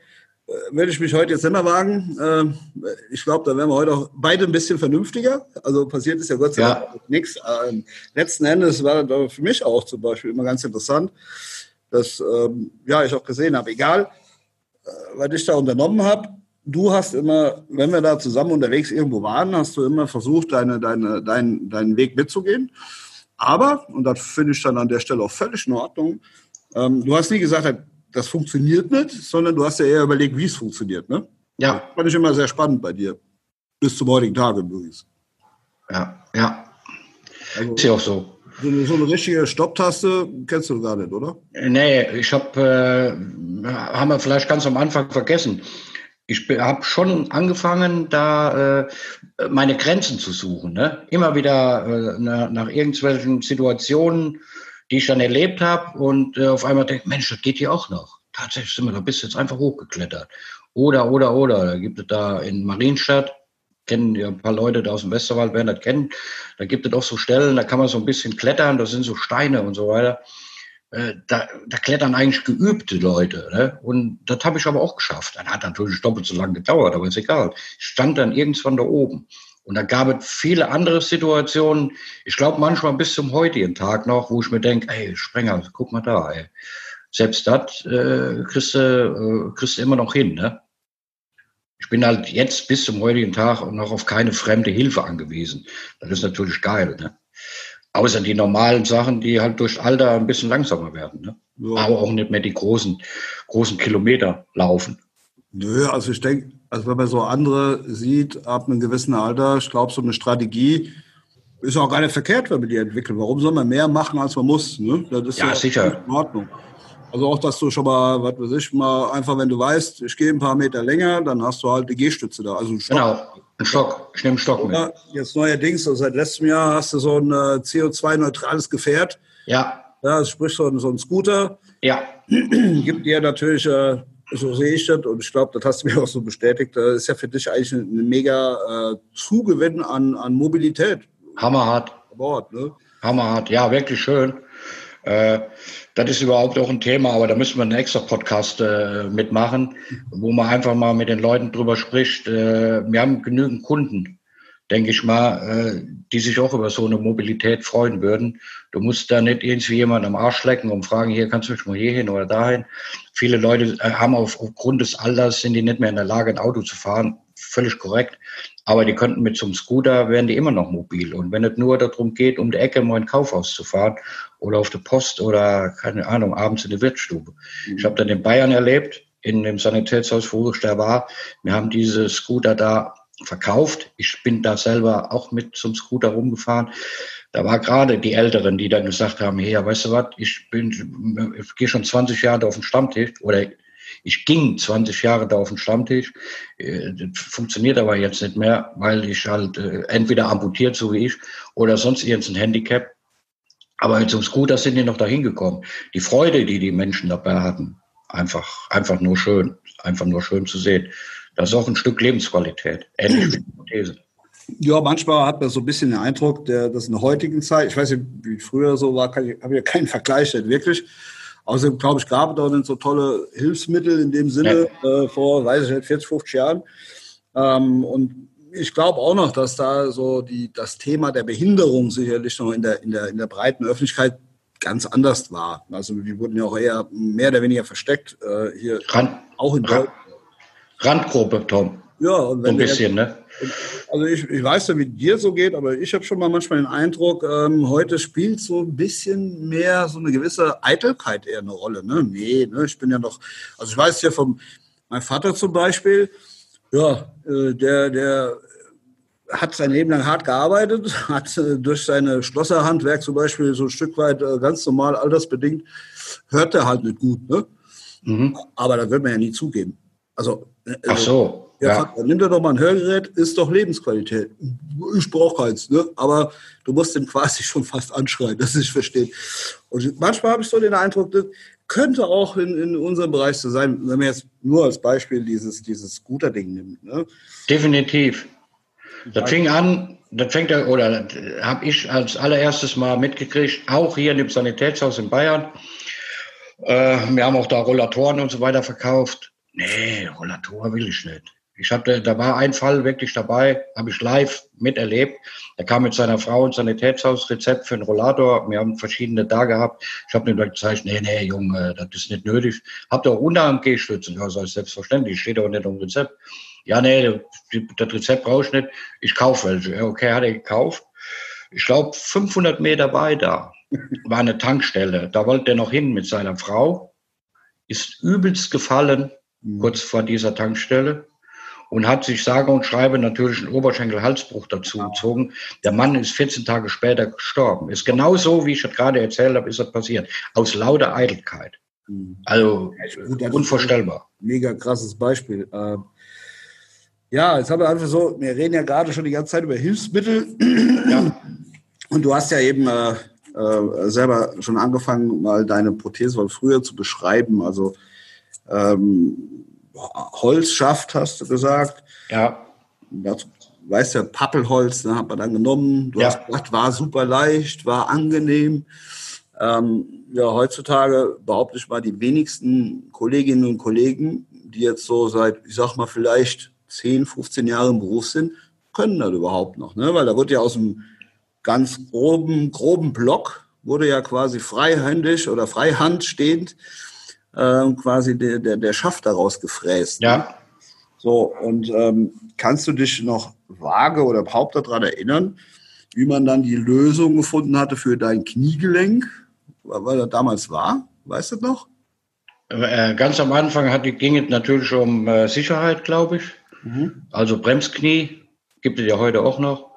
A: würde ich mich heute jetzt mehr wagen. Äh, ich glaube, da wären wir heute auch beide ein bisschen vernünftiger. Also passiert ist ja Gott sei Dank ja. nichts. Ähm, letzten Endes war das für mich auch zum Beispiel immer ganz interessant, dass ähm, ja ich auch gesehen habe, egal äh, was ich da unternommen habe, du hast immer, wenn wir da zusammen unterwegs irgendwo waren, hast du immer versucht, deine, deine, dein, deinen Weg mitzugehen. Aber, und das finde ich dann an der Stelle auch völlig in Ordnung, ähm, du hast nie gesagt, das funktioniert nicht, sondern du hast ja eher überlegt, wie es funktioniert. Ne?
B: Ja.
A: Das fand ich immer sehr spannend bei dir. Bis zum heutigen Tage übrigens.
B: Ja, ja. Also, ist ja auch so.
A: So eine, so eine richtige Stopptaste kennst du gar nicht, oder?
B: Nee, ich habe, äh, haben wir vielleicht ganz am Anfang vergessen. Ich habe schon angefangen, da äh, meine Grenzen zu suchen. Ne? Immer wieder äh, nach, nach irgendwelchen Situationen, die ich dann erlebt habe und äh, auf einmal denke, Mensch, das geht hier auch noch. Tatsächlich sind wir da bist jetzt einfach hochgeklettert. Oder, oder, oder. Da gibt es da in Marienstadt, kennen ja ein paar Leute da aus dem Westerwald, werden das kennen. Da gibt es auch so Stellen, da kann man so ein bisschen klettern, da sind so Steine und so weiter. Äh, da, da klettern eigentlich geübte Leute. Ne? Und das habe ich aber auch geschafft. Dann hat natürlich doppelt so lange gedauert, aber ist egal. Ich stand dann irgendwann da oben. Und da gab es viele andere Situationen, ich glaube manchmal bis zum heutigen Tag noch, wo ich mir denke, ey, Sprenger, guck mal da, ey. Selbst das äh, kriegst, du, äh, kriegst du immer noch hin, ne? Ich bin halt jetzt bis zum heutigen Tag noch auf keine fremde Hilfe angewiesen. Das ist natürlich geil, ne? Außer die normalen Sachen, die halt durch Alter ein bisschen langsamer werden, ne? Ja. Aber auch nicht mehr die großen, großen Kilometer laufen.
A: Nö, also ich denke, also wenn man so andere sieht, ab einem gewissen Alter, ich glaube, so eine Strategie ist auch gar nicht verkehrt, wenn man die entwickelt. Warum soll man mehr machen, als man muss? Ne?
B: Das ist ja, ja sicher.
A: In Ordnung. Also auch, dass du schon mal, was weiß ich, mal einfach, wenn du weißt, ich gehe ein paar Meter länger, dann hast du halt die Gehstütze da. Also einen
B: Stock. Genau, einen Stock. Ich nehme einen Stock
A: mit. Jetzt neuerdings, also seit letztem Jahr hast du so ein äh, CO2-neutrales Gefährt.
B: Ja.
A: Ja, sprich so ein, so ein Scooter.
B: Ja.
A: Gibt dir natürlich äh, so sehe ich das und ich glaube, das hast du mir auch so bestätigt. Das ist ja für dich eigentlich ein mega äh, Zugewinn an, an Mobilität.
B: Hammerhart.
A: Bord, ne?
B: Hammerhart, ja, wirklich schön. Äh, das ist überhaupt auch ein Thema, aber da müssen wir einen extra Podcast äh, mitmachen, wo man einfach mal mit den Leuten drüber spricht. Äh, wir haben genügend Kunden, denke ich mal, äh, die sich auch über so eine Mobilität freuen würden. Du musst da nicht irgendwie jemand am Arsch lecken und fragen, hier kannst du mich mal hier hin oder dahin. Viele Leute äh, haben auf, aufgrund des Alters sind die nicht mehr in der Lage, ein Auto zu fahren. Völlig korrekt. Aber die könnten mit einem Scooter, wären die immer noch mobil. Und wenn es nur darum geht, um die Ecke mal in ein Kaufhaus zu fahren oder auf der Post oder, keine Ahnung, abends in der Wirtsstube. Mhm. Ich habe dann in Bayern erlebt, in dem Sanitätshaus, wo ich da war. Wir haben diese Scooter da verkauft. Ich bin da selber auch mit zum Scooter rumgefahren. Da war gerade die Älteren, die dann gesagt haben, hey, weißt du was, ich bin, ich gehe schon 20 Jahre da auf den Stammtisch oder ich ging 20 Jahre da auf den Stammtisch. Äh, das funktioniert aber jetzt nicht mehr, weil ich halt äh, entweder amputiert, so wie ich, oder sonst irgendein Handicap. Aber zum Scooter sind die noch dahin gekommen. Die Freude, die die Menschen dabei hatten, einfach, einfach nur schön, einfach nur schön zu sehen. Das ist auch ein Stück Lebensqualität. Ähnlich wie die Prothese.
A: Ja, manchmal hat man so ein bisschen den Eindruck, der, dass in der heutigen Zeit, ich weiß nicht, wie früher so war, kann ich, habe ja keinen Vergleich nicht wirklich. Außerdem, glaube ich, gab es da nicht so tolle Hilfsmittel in dem Sinne ja. äh, vor, weiß ich nicht, 40, 50 Jahren. Ähm, und ich glaube auch noch, dass da so die, das Thema der Behinderung sicherlich noch in der, in der, in der breiten Öffentlichkeit ganz anders war. Also die wurden ja auch eher mehr oder weniger versteckt äh, hier,
B: Rand, auch in Deutschland. Randgruppe, Tom.
A: Ja, und wenn
B: so ein bisschen, ne?
A: Also ich, ich weiß ja, wie dir so geht, aber ich habe schon mal manchmal den Eindruck, ähm, heute spielt so ein bisschen mehr so eine gewisse Eitelkeit eher eine Rolle. Ne? Nee, ne? ich bin ja noch, also ich weiß ja von meinem Vater zum Beispiel, ja, äh, der, der hat sein Leben lang hart gearbeitet, hat äh, durch seine Schlosserhandwerk zum Beispiel so ein Stück weit äh, ganz normal altersbedingt, hört er halt nicht gut. Ne? Mhm. Aber das wird man ja nie zugeben. Also,
B: also Ach so.
A: Ja, ja. Dann nimm dir doch mal ein Hörgerät, ist doch Lebensqualität. Ich brauche keins, ne? aber du musst den quasi schon fast anschreien, dass ich verstehe. Und manchmal habe ich so den Eindruck, das könnte auch in, in unserem Bereich so sein, wenn man jetzt nur als Beispiel dieses, dieses Scooter-Ding nimmt. Ne?
B: Definitiv. Das fing an, das fängt ja, oder habe ich als allererstes mal mitgekriegt, auch hier in dem Sanitätshaus in Bayern. Äh, wir haben auch da Rollatoren und so weiter verkauft. Nee, Rollator will ich nicht. Ich hatte, da war ein Fall wirklich dabei, habe ich live miterlebt. Er kam mit seiner Frau ins Sanitätshaus, Rezept für einen Rollator. Wir haben verschiedene da gehabt. Ich habe ihm gezeigt, nee, nee, Junge, das ist nicht nötig. Habt ihr auch Unterarm G-Stützen? Ja, das ist selbstverständlich, steht auch nicht im Rezept. Ja, nee, das Rezept brauche ich nicht. Ich kaufe welche. Ja, okay, hat er gekauft. Ich glaube, 500 Meter weiter war eine Tankstelle. Da wollte er noch hin mit seiner Frau. Ist übelst gefallen, mhm. kurz vor dieser Tankstelle und hat sich sage und schreibe natürlich einen Oberschenkel-Halsbruch dazu gezogen. Der Mann ist 14 Tage später gestorben. Ist genau so, wie ich das gerade erzählt habe, ist das passiert. Aus lauter Eitelkeit. Mhm. Also ja, unvorstellbar.
A: Mega krasses Beispiel. Ähm, ja, jetzt haben wir einfach so, wir reden ja gerade schon die ganze Zeit über Hilfsmittel. Ja. Und du hast ja eben äh, äh, selber schon angefangen, mal deine Prothese von früher zu beschreiben. Also ähm, Holz schafft, hast du gesagt.
B: Ja.
A: Das, weißt ja, Pappelholz, ne, hat man dann genommen. Du ja. hast gesagt, war super leicht, war angenehm. Ähm, ja, heutzutage behaupte ich mal, die wenigsten Kolleginnen und Kollegen, die jetzt so seit, ich sag mal, vielleicht 10, 15 Jahre im Beruf sind, können das überhaupt noch. Ne? Weil da wird ja aus einem ganz groben, groben Block, wurde ja quasi freihändig oder freihand stehend äh, quasi der, der, der Schaft daraus gefräst.
B: Ne? Ja.
A: So, und ähm, kannst du dich noch vage oder überhaupt daran erinnern, wie man dann die Lösung gefunden hatte für dein Kniegelenk, weil das damals war? Weißt du noch?
B: Äh, ganz am Anfang hat, ging es natürlich um äh, Sicherheit, glaube ich. Mhm. Also Bremsknie gibt es ja heute auch noch.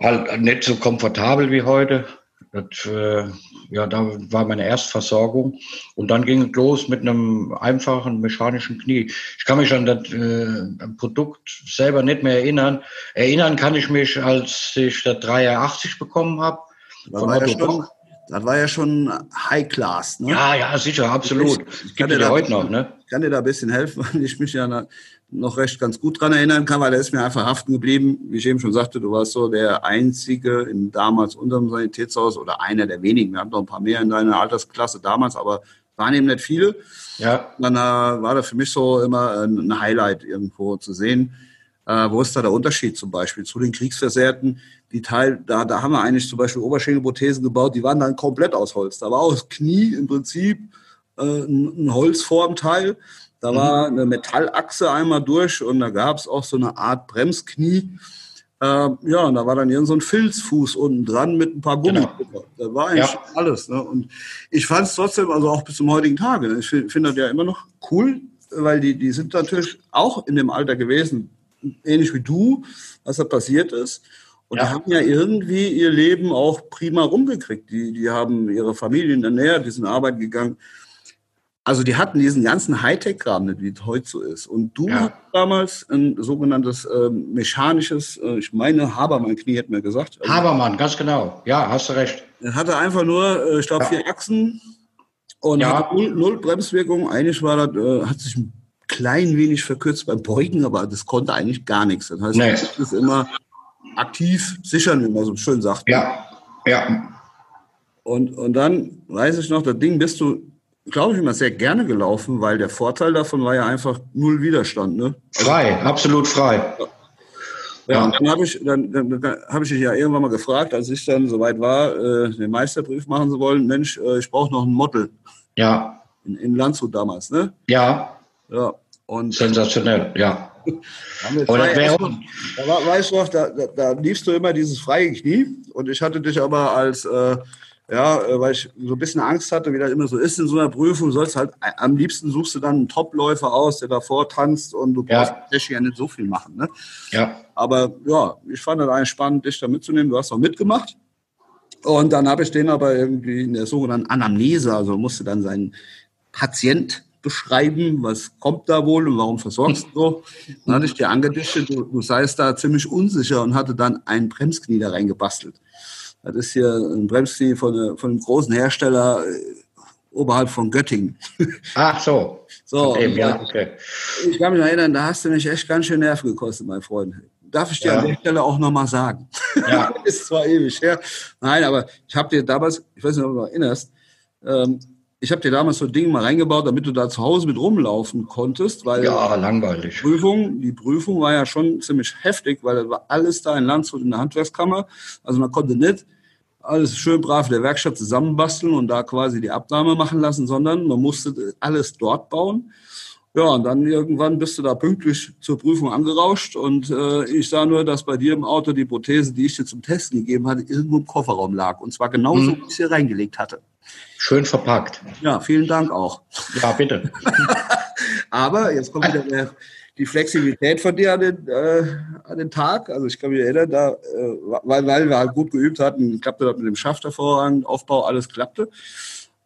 B: Halt nicht so komfortabel wie heute. Das, äh, ja, da war meine Erstversorgung. Und dann ging es los mit einem einfachen mechanischen Knie. Ich kann mich an das äh, Produkt selber nicht mehr erinnern. Erinnern kann ich mich, als ich das 380 bekommen habe.
A: War ja schon, das war ja schon High Class. Ne?
B: Ja, ja, sicher, absolut. Ich, ich kann dir da heute noch. Ne?
A: kann dir da ein bisschen helfen, weil ich mich ja noch recht ganz gut dran erinnern kann, weil er ist mir einfach haften geblieben. Wie ich eben schon sagte, du warst so der Einzige in damals unserem Sanitätshaus oder einer der wenigen. Wir hatten noch ein paar mehr in deiner Altersklasse damals, aber waren eben nicht viele.
B: Ja.
A: Dann äh, war das für mich so immer ein Highlight irgendwo zu sehen. Äh, wo ist da der Unterschied zum Beispiel zu den Kriegsversehrten? Die Teil, da, da haben wir eigentlich zum Beispiel Oberschenkelprothesen gebaut, die waren dann komplett aus Holz. Da war das Knie im Prinzip äh, ein Holzformteil. Da mhm. war eine Metallachse einmal durch und da gab es auch so eine Art Bremsknie. Äh, ja, und da war dann irgend so ein Filzfuß unten dran mit ein paar Gummi. Genau. Da war eigentlich ja. alles. Ne? Und ich fand es trotzdem, also auch bis zum heutigen Tage, ne? ich finde find das ja immer noch cool, weil die, die sind natürlich auch in dem Alter gewesen, ähnlich wie du, was da passiert ist. Und ja. die haben ja irgendwie ihr Leben auch prima rumgekriegt. Die, die haben ihre Familien ernährt, die sind arbeiten gegangen. Also die hatten diesen ganzen Hightech-Kram nicht, wie es heute so ist. Und du ja. hast damals ein sogenanntes äh, mechanisches, äh, ich meine Habermann-Knie, hätte mir gesagt.
B: Also, Habermann, ganz genau. Ja, hast du recht.
A: Er hatte einfach nur, äh, ich glaube, ja. vier Achsen und ja. hatte null, null, Bremswirkung. Eigentlich war das, äh, hat sich ein klein wenig verkürzt beim Beugen, aber das konnte eigentlich gar nichts. Das heißt, nee. das ist immer aktiv sichern, wie man so schön sagt.
B: Ja, ja.
A: Und, und dann weiß ich noch, das Ding bist du, glaube ich, immer sehr gerne gelaufen, weil der Vorteil davon war ja einfach null Widerstand. Ne?
B: Frei, absolut frei.
A: Ja, und dann habe ich, dann, dann, dann hab ich dich ja irgendwann mal gefragt, als ich dann soweit war, äh, den Meisterbrief machen zu wollen, Mensch, äh, ich brauche noch ein Model.
B: Ja.
A: In, in Landshut damals, ne?
B: Ja.
A: Ja. Und
B: Sensationell, ja.
A: Das wäre da war, weißt du noch, da, da, da liefst du immer dieses freie Knie und ich hatte dich aber als äh, ja, äh, weil ich so ein bisschen Angst hatte, wie das immer so ist in so einer Prüfung, sollst halt, äh, am liebsten suchst du dann einen Topläufer aus, der davor tanzt und du brauchst ja. tatsächlich ja nicht so viel machen. Ne?
B: Ja.
A: Aber ja, ich fand es eigentlich spannend, dich da mitzunehmen. Du hast auch mitgemacht. Und dann habe ich den aber irgendwie in der sogenannten Anamnese, also musste dann seinen Patient beschreiben, was kommt da wohl und warum versorgst du so. Dann hatte ich dir angedichtet, du, du seist da ziemlich unsicher und hatte dann ein Bremsknie da reingebastelt. Das ist hier ein Bremsknie von, von einem großen Hersteller äh, oberhalb von Göttingen.
B: Ach so.
A: So, dem, ja, okay. Ich kann mich erinnern, da hast du mich echt ganz schön Nerven gekostet, mein Freund. Darf ich dir ja. an der Stelle auch nochmal sagen. Ja. ist zwar ewig her. Nein, aber ich habe dir damals, ich weiß nicht, ob du dich erinnerst, ähm, ich habe dir damals so ein Ding mal reingebaut, damit du da zu Hause mit rumlaufen konntest, weil
B: ja, langweilig.
A: Die Prüfung, die Prüfung war ja schon ziemlich heftig, weil das war alles da in Landshut in der Handwerkskammer. Also man konnte nicht alles schön brav in der Werkstatt zusammenbasteln und da quasi die Abnahme machen lassen, sondern man musste alles dort bauen. Ja, und dann irgendwann bist du da pünktlich zur Prüfung angerauscht und äh, ich sah nur, dass bei dir im Auto die Prothese, die ich dir zum Testen gegeben hatte, irgendwo im Kofferraum lag. Und zwar genauso, mhm. wie ich sie reingelegt hatte.
B: Schön verpackt.
A: Ja, vielen Dank auch.
B: Ja, bitte.
A: Aber jetzt kommt wieder der, die Flexibilität von dir an den, äh, an den Tag. Also ich kann mich erinnern, da, äh, weil, weil wir halt gut geübt hatten, klappte das mit dem Schaft hervorragend, Aufbau, alles klappte.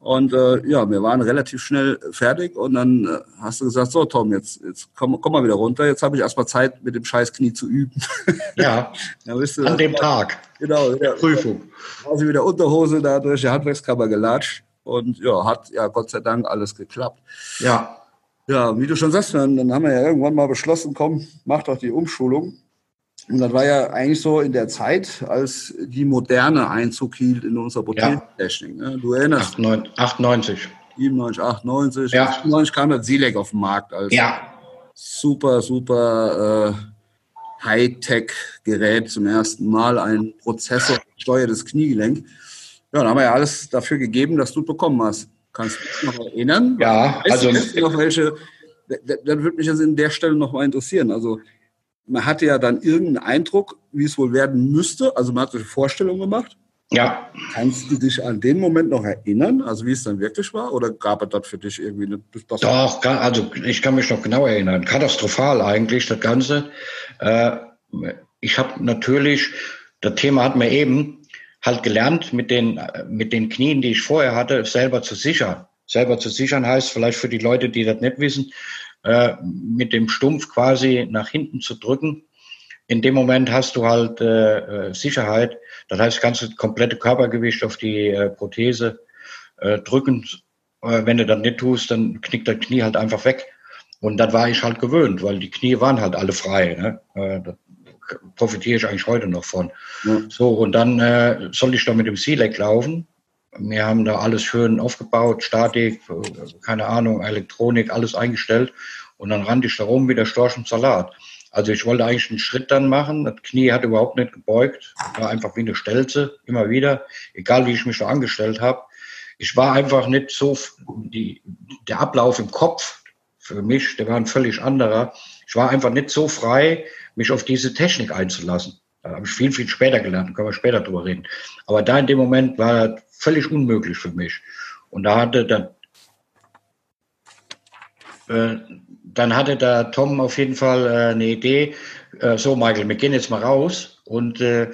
A: Und äh, ja, wir waren relativ schnell fertig und dann äh, hast du gesagt, so Tom, jetzt, jetzt komm, komm mal wieder runter, jetzt habe ich erstmal Zeit, mit dem scheiß Knie zu üben.
B: Ja,
A: dann bist
B: du, an dem Tag.
A: Genau, wieder, Prüfung. Also wieder Unterhose da durch die Handwerkskammer gelatscht und ja, hat ja Gott sei Dank alles geklappt.
B: Ja.
A: Ja, wie du schon sagst, dann, dann haben wir ja irgendwann mal beschlossen, komm, mach doch die Umschulung. Und das war ja eigentlich so in der Zeit, als die moderne Einzug hielt in unserer Prothesentechnik.
B: Ja. Ne? Du erinnerst? 98.
A: 97, 98.
B: Ja.
A: 98 kam das Silek auf den Markt als
B: ja.
A: super, super äh, Hightech-Gerät zum ersten Mal, ein Prozessor, steuertes Kniegelenk. Ja, dann haben wir ja alles dafür gegeben, dass du bekommen hast. Kannst du dich noch erinnern?
B: Ja, weißt also.
A: Du noch welche, dann würde mich das in der Stelle noch mal interessieren. Also, man hatte ja dann irgendeinen Eindruck, wie es wohl werden müsste. Also, man hat sich Vorstellungen gemacht.
B: Ja.
A: Kannst du dich an den Moment noch erinnern, also wie es dann wirklich war? Oder gab es das für dich irgendwie eine
B: Doch, also ich kann mich noch genau erinnern. Katastrophal eigentlich, das Ganze. Äh, ich habe natürlich, das Thema hatten wir eben, halt gelernt, mit den, mit den Knien, die ich vorher hatte, selber zu sichern. Selber zu sichern heißt vielleicht für die Leute, die das nicht wissen, äh, mit dem Stumpf quasi nach hinten zu drücken. In dem Moment hast du halt äh, Sicherheit. Das heißt, kannst du komplette Körpergewicht auf die äh, Prothese äh, drücken. Äh, wenn du das nicht tust, dann knickt das Knie halt einfach weg. Und das war ich halt gewöhnt, weil die Knie waren halt alle frei. Ne? Äh, profitiere ich eigentlich heute noch von. Ja. So, und dann äh, soll ich da mit dem Sealek laufen. Wir haben da alles schön aufgebaut, Statik, keine Ahnung, Elektronik, alles eingestellt. Und dann rannte ich da rum wie der Storch im Salat. Also ich wollte eigentlich einen Schritt dann machen. Das Knie hat überhaupt nicht gebeugt. War einfach wie eine Stelze, immer wieder. Egal wie ich mich da angestellt habe. Ich war einfach nicht so, die, der Ablauf im Kopf für mich, der war ein völlig anderer. Ich war einfach nicht so frei, mich auf diese Technik einzulassen. Da habe ich viel, viel später gelernt, können wir später drüber reden. Aber da in dem Moment war völlig unmöglich für mich. Und da hatte dann, äh, dann hatte da Tom auf jeden Fall äh, eine Idee, äh, so Michael, wir gehen jetzt mal raus und äh,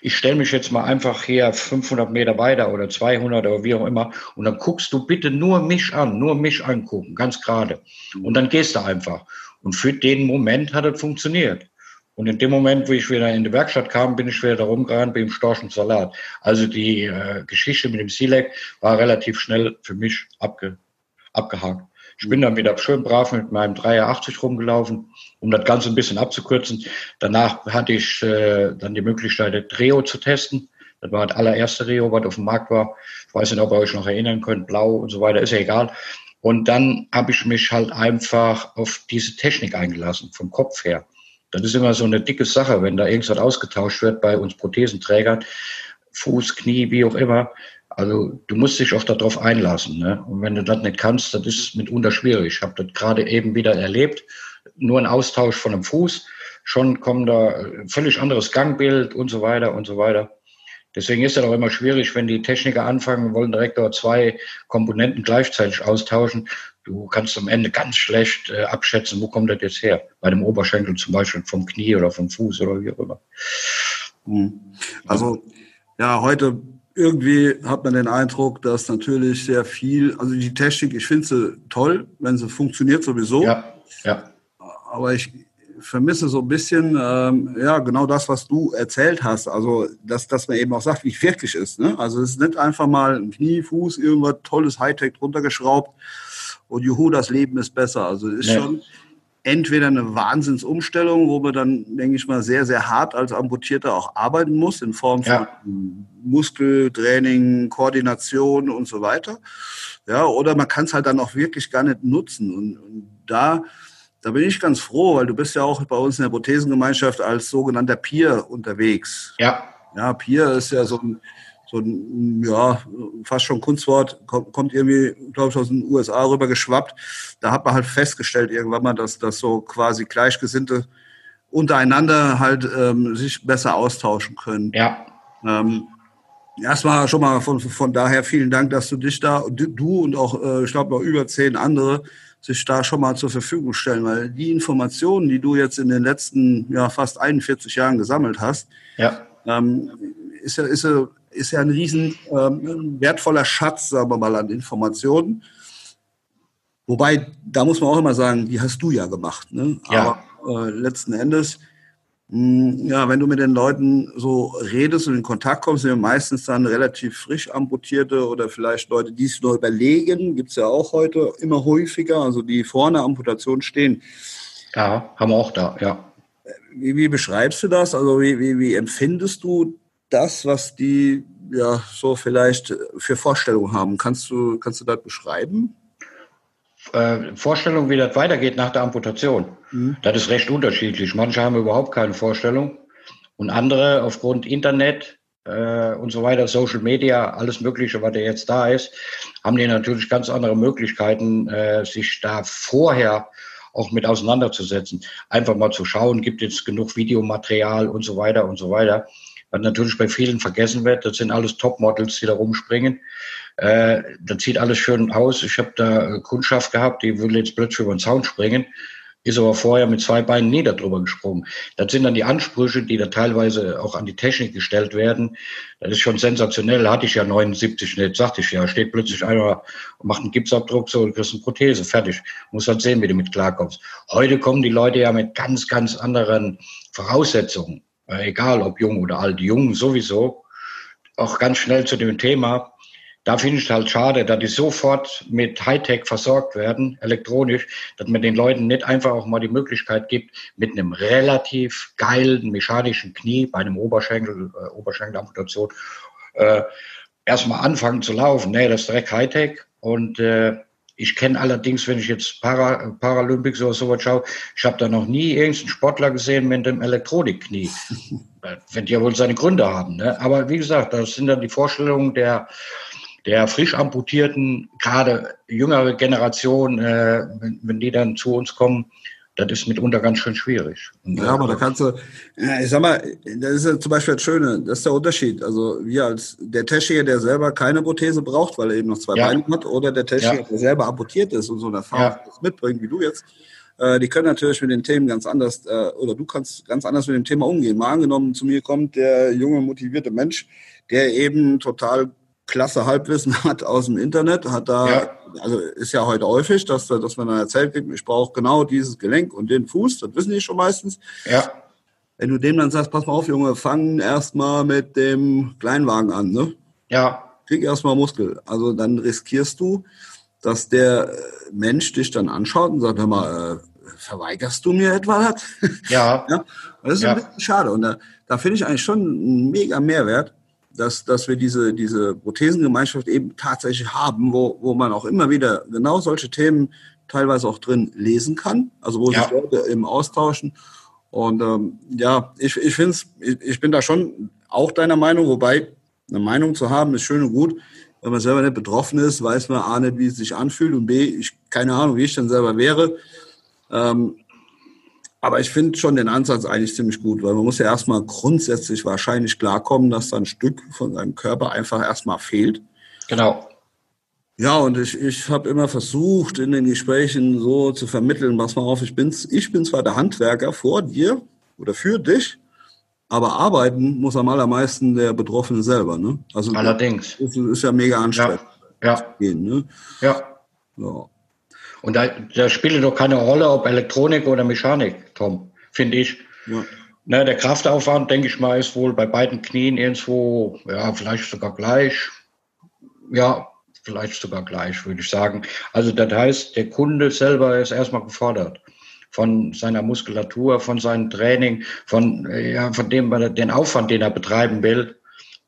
B: ich stelle mich jetzt mal einfach hier 500 Meter weiter oder 200 oder wie auch immer und dann guckst du bitte nur mich an, nur mich angucken, ganz gerade. Und dann gehst du einfach. Und für den Moment hat es funktioniert. Und in dem Moment, wo ich wieder in die Werkstatt kam, bin ich wieder rumgerannt beim Storchen Salat. Also die äh, Geschichte mit dem Silek war relativ schnell für mich abge, abgehakt. Ich bin dann wieder schön brav mit meinem 380 rumgelaufen, um das Ganze ein bisschen abzukürzen. Danach hatte ich äh, dann die Möglichkeit, das Reo zu testen. Das war das allererste Reo, was auf dem Markt war. Ich weiß nicht, ob ihr euch noch erinnern könnt, blau und so weiter, ist ja egal. Und dann habe ich mich halt einfach auf diese Technik eingelassen, vom Kopf her. Das ist immer so eine dicke Sache, wenn da irgendwas ausgetauscht wird bei uns Prothesenträgern, Fuß, Knie, wie auch immer. Also du musst dich auch darauf einlassen. Ne? Und wenn du das nicht kannst, das ist mitunter schwierig. Ich habe das gerade eben wieder erlebt. Nur ein Austausch von einem Fuß, schon kommt da völlig anderes Gangbild und so weiter und so weiter. Deswegen ist es auch immer schwierig, wenn die Techniker anfangen, wollen direkt dort zwei Komponenten gleichzeitig austauschen. Du kannst am Ende ganz schlecht äh, abschätzen, wo kommt das jetzt her? Bei dem Oberschenkel zum Beispiel vom Knie oder vom Fuß oder wie auch immer.
A: Hm. Also ja, heute irgendwie hat man den Eindruck, dass natürlich sehr viel, also die Technik, ich finde sie toll, wenn sie funktioniert sowieso.
B: Ja, ja.
A: Aber ich, vermisse so ein bisschen, ähm, ja, genau das, was du erzählt hast. Also, dass, dass man eben auch sagt, wie es wirklich ist. Ne? Also, es ist nicht einfach mal ein Knie, Fuß, irgendwas tolles Hightech drunter geschraubt und juhu, das Leben ist besser. Also, es ist nee. schon entweder eine Wahnsinnsumstellung, wo man dann, denke ich mal, sehr, sehr hart als Amputierter auch arbeiten muss, in Form von ja. Muskeltraining, Koordination und so weiter. Ja, oder man kann es halt dann auch wirklich gar nicht nutzen. Und, und da da bin ich ganz froh, weil du bist ja auch bei uns in der Prothesengemeinschaft als sogenannter Peer unterwegs.
B: Ja.
A: Ja, Peer ist ja so ein, so ein ja, fast schon Kunstwort, kommt irgendwie, glaube ich, aus den USA rüber geschwappt. Da hat man halt festgestellt irgendwann mal, dass das so quasi Gleichgesinnte untereinander halt ähm, sich besser austauschen können.
B: Ja.
A: Ähm, erstmal schon mal von, von daher vielen Dank, dass du dich da, du und auch, äh, ich glaube, noch über zehn andere sich da schon mal zur Verfügung stellen, weil die Informationen, die du jetzt in den letzten ja, fast 41 Jahren gesammelt hast,
B: ja.
A: ähm, ist, ja, ist, ja, ist ja ein riesen ähm, wertvoller Schatz, sagen wir mal, an Informationen. Wobei, da muss man auch immer sagen, die hast du ja gemacht. Ne?
B: Ja.
A: Aber äh, letzten Endes ja, wenn du mit den Leuten so redest und in Kontakt kommst, sind meistens dann relativ frisch amputierte oder vielleicht Leute, die es nur überlegen, gibt es ja auch heute immer häufiger, also die vor einer Amputation stehen.
B: Ja, haben wir auch da, ja.
A: Wie, wie beschreibst du das? Also wie, wie, wie empfindest du das, was die ja so vielleicht für Vorstellungen haben? Kannst du, kannst du das beschreiben?
B: Äh, Vorstellung, wie das weitergeht nach der Amputation. Mhm. Das ist recht unterschiedlich. Manche haben überhaupt keine Vorstellung und andere aufgrund Internet äh, und so weiter, Social Media, alles Mögliche, was da jetzt da ist, haben die natürlich ganz andere Möglichkeiten, äh, sich da vorher auch mit auseinanderzusetzen. Einfach mal zu schauen, gibt es genug Videomaterial und so weiter und so weiter. Was natürlich bei vielen vergessen wird, das sind alles Topmodels, die da rumspringen. Äh, das sieht alles schön aus. Ich habe da Kundschaft gehabt, die will jetzt plötzlich über den Zaun springen, ist aber vorher mit zwei Beinen nie darüber gesprungen. Das sind dann die Ansprüche, die da teilweise auch an die Technik gestellt werden. Das ist schon sensationell. Hatte ich ja 79 nicht, sagte ich ja. Steht plötzlich einer und macht einen Gipsabdruck, so, du kriegst eine Prothese, fertig. Muss halt sehen, wie du mit klarkommst. Heute kommen die Leute ja mit ganz, ganz anderen Voraussetzungen. Äh, egal ob jung oder alt. Jungen sowieso. Auch ganz schnell zu dem Thema da finde ich es halt schade, dass die sofort mit Hightech versorgt werden, elektronisch, dass man den Leuten nicht einfach auch mal die Möglichkeit gibt, mit einem relativ geilen mechanischen Knie bei einem Oberschenkel, äh, Oberschenkelamputation, äh, erstmal anfangen zu laufen. Nee, das ist direkt Hightech. Und äh, ich kenne allerdings, wenn ich jetzt Para, Paralympics oder sowas schaue, ich habe da noch nie irgendeinen Sportler gesehen mit einem Elektronikknie. wenn die ja wohl seine Gründe haben. Ne? Aber wie gesagt, das sind dann die Vorstellungen der der frisch amputierten, gerade jüngere Generation, äh, wenn, wenn die dann zu uns kommen, das ist mitunter ganz schön schwierig.
A: Und, ja, aber da kannst du, ich sag mal, das ist ja zum Beispiel das Schöne, das ist der Unterschied. Also wir als der Techniker, der selber keine Prothese braucht, weil er eben noch zwei ja. Beine hat, oder der Techniker, ja. der selber amputiert ist und so eine Erfahrung ja. mitbringt, wie du jetzt, äh, die können natürlich mit den Themen ganz anders, äh, oder du kannst ganz anders mit dem Thema umgehen. Mal angenommen, zu mir kommt der junge, motivierte Mensch, der eben total klasse Halbwissen hat aus dem Internet, hat da, ja. also ist ja heute häufig, dass, dass man dann erzählt kriegt, ich brauche genau dieses Gelenk und den Fuß, das wissen die schon meistens.
B: Ja.
A: Wenn du dem dann sagst, pass mal auf, Junge, fang erstmal mit dem Kleinwagen an, ne?
B: Ja.
A: Krieg erstmal Muskel. Also dann riskierst du, dass der äh, Mensch dich dann anschaut und sagt, hör mal, äh, verweigerst du mir etwa das?
B: Ja.
A: ja? Das ist ja. ein bisschen schade. Und da, da finde ich eigentlich schon einen mega Mehrwert, dass, dass wir diese, diese Prothesengemeinschaft eben tatsächlich haben, wo, wo man auch immer wieder genau solche Themen teilweise auch drin lesen kann, also wo ja. sich Leute eben austauschen. Und ähm, ja, ich, ich finde ich, ich bin da schon auch deiner Meinung, wobei eine Meinung zu haben ist schön und gut. Wenn man selber nicht betroffen ist, weiß man A nicht, wie es sich anfühlt und B, ich keine Ahnung, wie ich dann selber wäre. Ähm, aber ich finde schon den Ansatz eigentlich ziemlich gut, weil man muss ja erstmal grundsätzlich wahrscheinlich klarkommen, dass da ein Stück von seinem Körper einfach erstmal fehlt.
B: Genau.
A: Ja, und ich, ich habe immer versucht, in den Gesprächen so zu vermitteln, pass mal auf, ich bin, ich bin zwar der Handwerker vor dir oder für dich, aber arbeiten muss am allermeisten der Betroffene selber. Ne?
B: Also Allerdings.
A: Das ist ja mega anstrengend.
B: Ja. ja.
A: Gehen, ne?
B: ja. ja. Und da, da spielt doch keine Rolle, ob Elektronik oder Mechanik, Tom, finde ich. Ja. Ne, der Kraftaufwand, denke ich mal, ist wohl bei beiden Knien irgendwo, ja, vielleicht sogar gleich. Ja, vielleicht sogar gleich, würde ich sagen. Also das heißt, der Kunde selber ist erstmal gefordert von seiner Muskulatur, von seinem Training, von, ja, von dem, den Aufwand, den er betreiben will.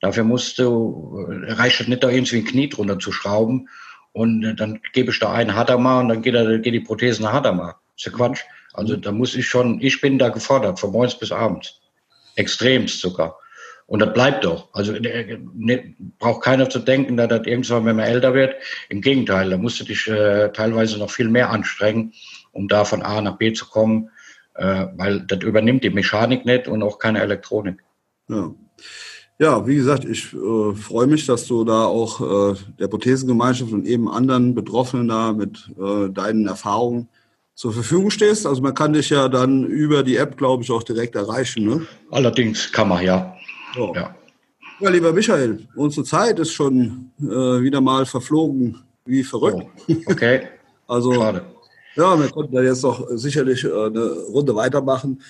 B: Dafür musst du, reicht es nicht, da irgendwie ein Knie drunter zu schrauben und dann gebe ich da einen Hadamar und dann geht, er, geht die Prothese nach Hadamar. ist ja Quatsch. Also da muss ich schon, ich bin da gefordert, von morgens bis abends. Extremst sogar. Und das bleibt doch. Also ne, braucht keiner zu denken, dass das irgendwann, wenn man älter wird. Im Gegenteil, da musst du dich äh, teilweise noch viel mehr anstrengen, um da von A nach B zu kommen, äh, weil das übernimmt die Mechanik nicht und auch keine Elektronik.
A: Ja. Ja, wie gesagt, ich äh, freue mich, dass du da auch äh, der Prothesengemeinschaft und eben anderen Betroffenen da mit äh, deinen Erfahrungen zur Verfügung stehst. Also man kann dich ja dann über die App, glaube ich, auch direkt erreichen. Ne?
B: Allerdings kann man, ja.
A: So. ja. Ja, lieber Michael, unsere Zeit ist schon äh, wieder mal verflogen wie verrückt.
B: Oh, okay.
A: also,
B: Schade.
A: ja, wir konnten da jetzt noch sicherlich äh, eine Runde weitermachen.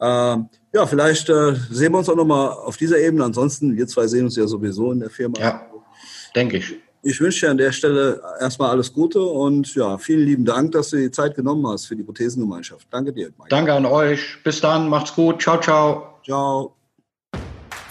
A: Ähm, ja, vielleicht äh, sehen wir uns auch nochmal auf dieser Ebene. Ansonsten, wir zwei sehen uns ja sowieso in der Firma.
B: Ja, denke ich.
A: Ich wünsche dir an der Stelle erstmal alles Gute und ja, vielen lieben Dank, dass du die Zeit genommen hast für die Prothesengemeinschaft. Danke dir.
B: Mike. Danke an euch. Bis dann. Macht's gut. Ciao, ciao.
A: Ciao.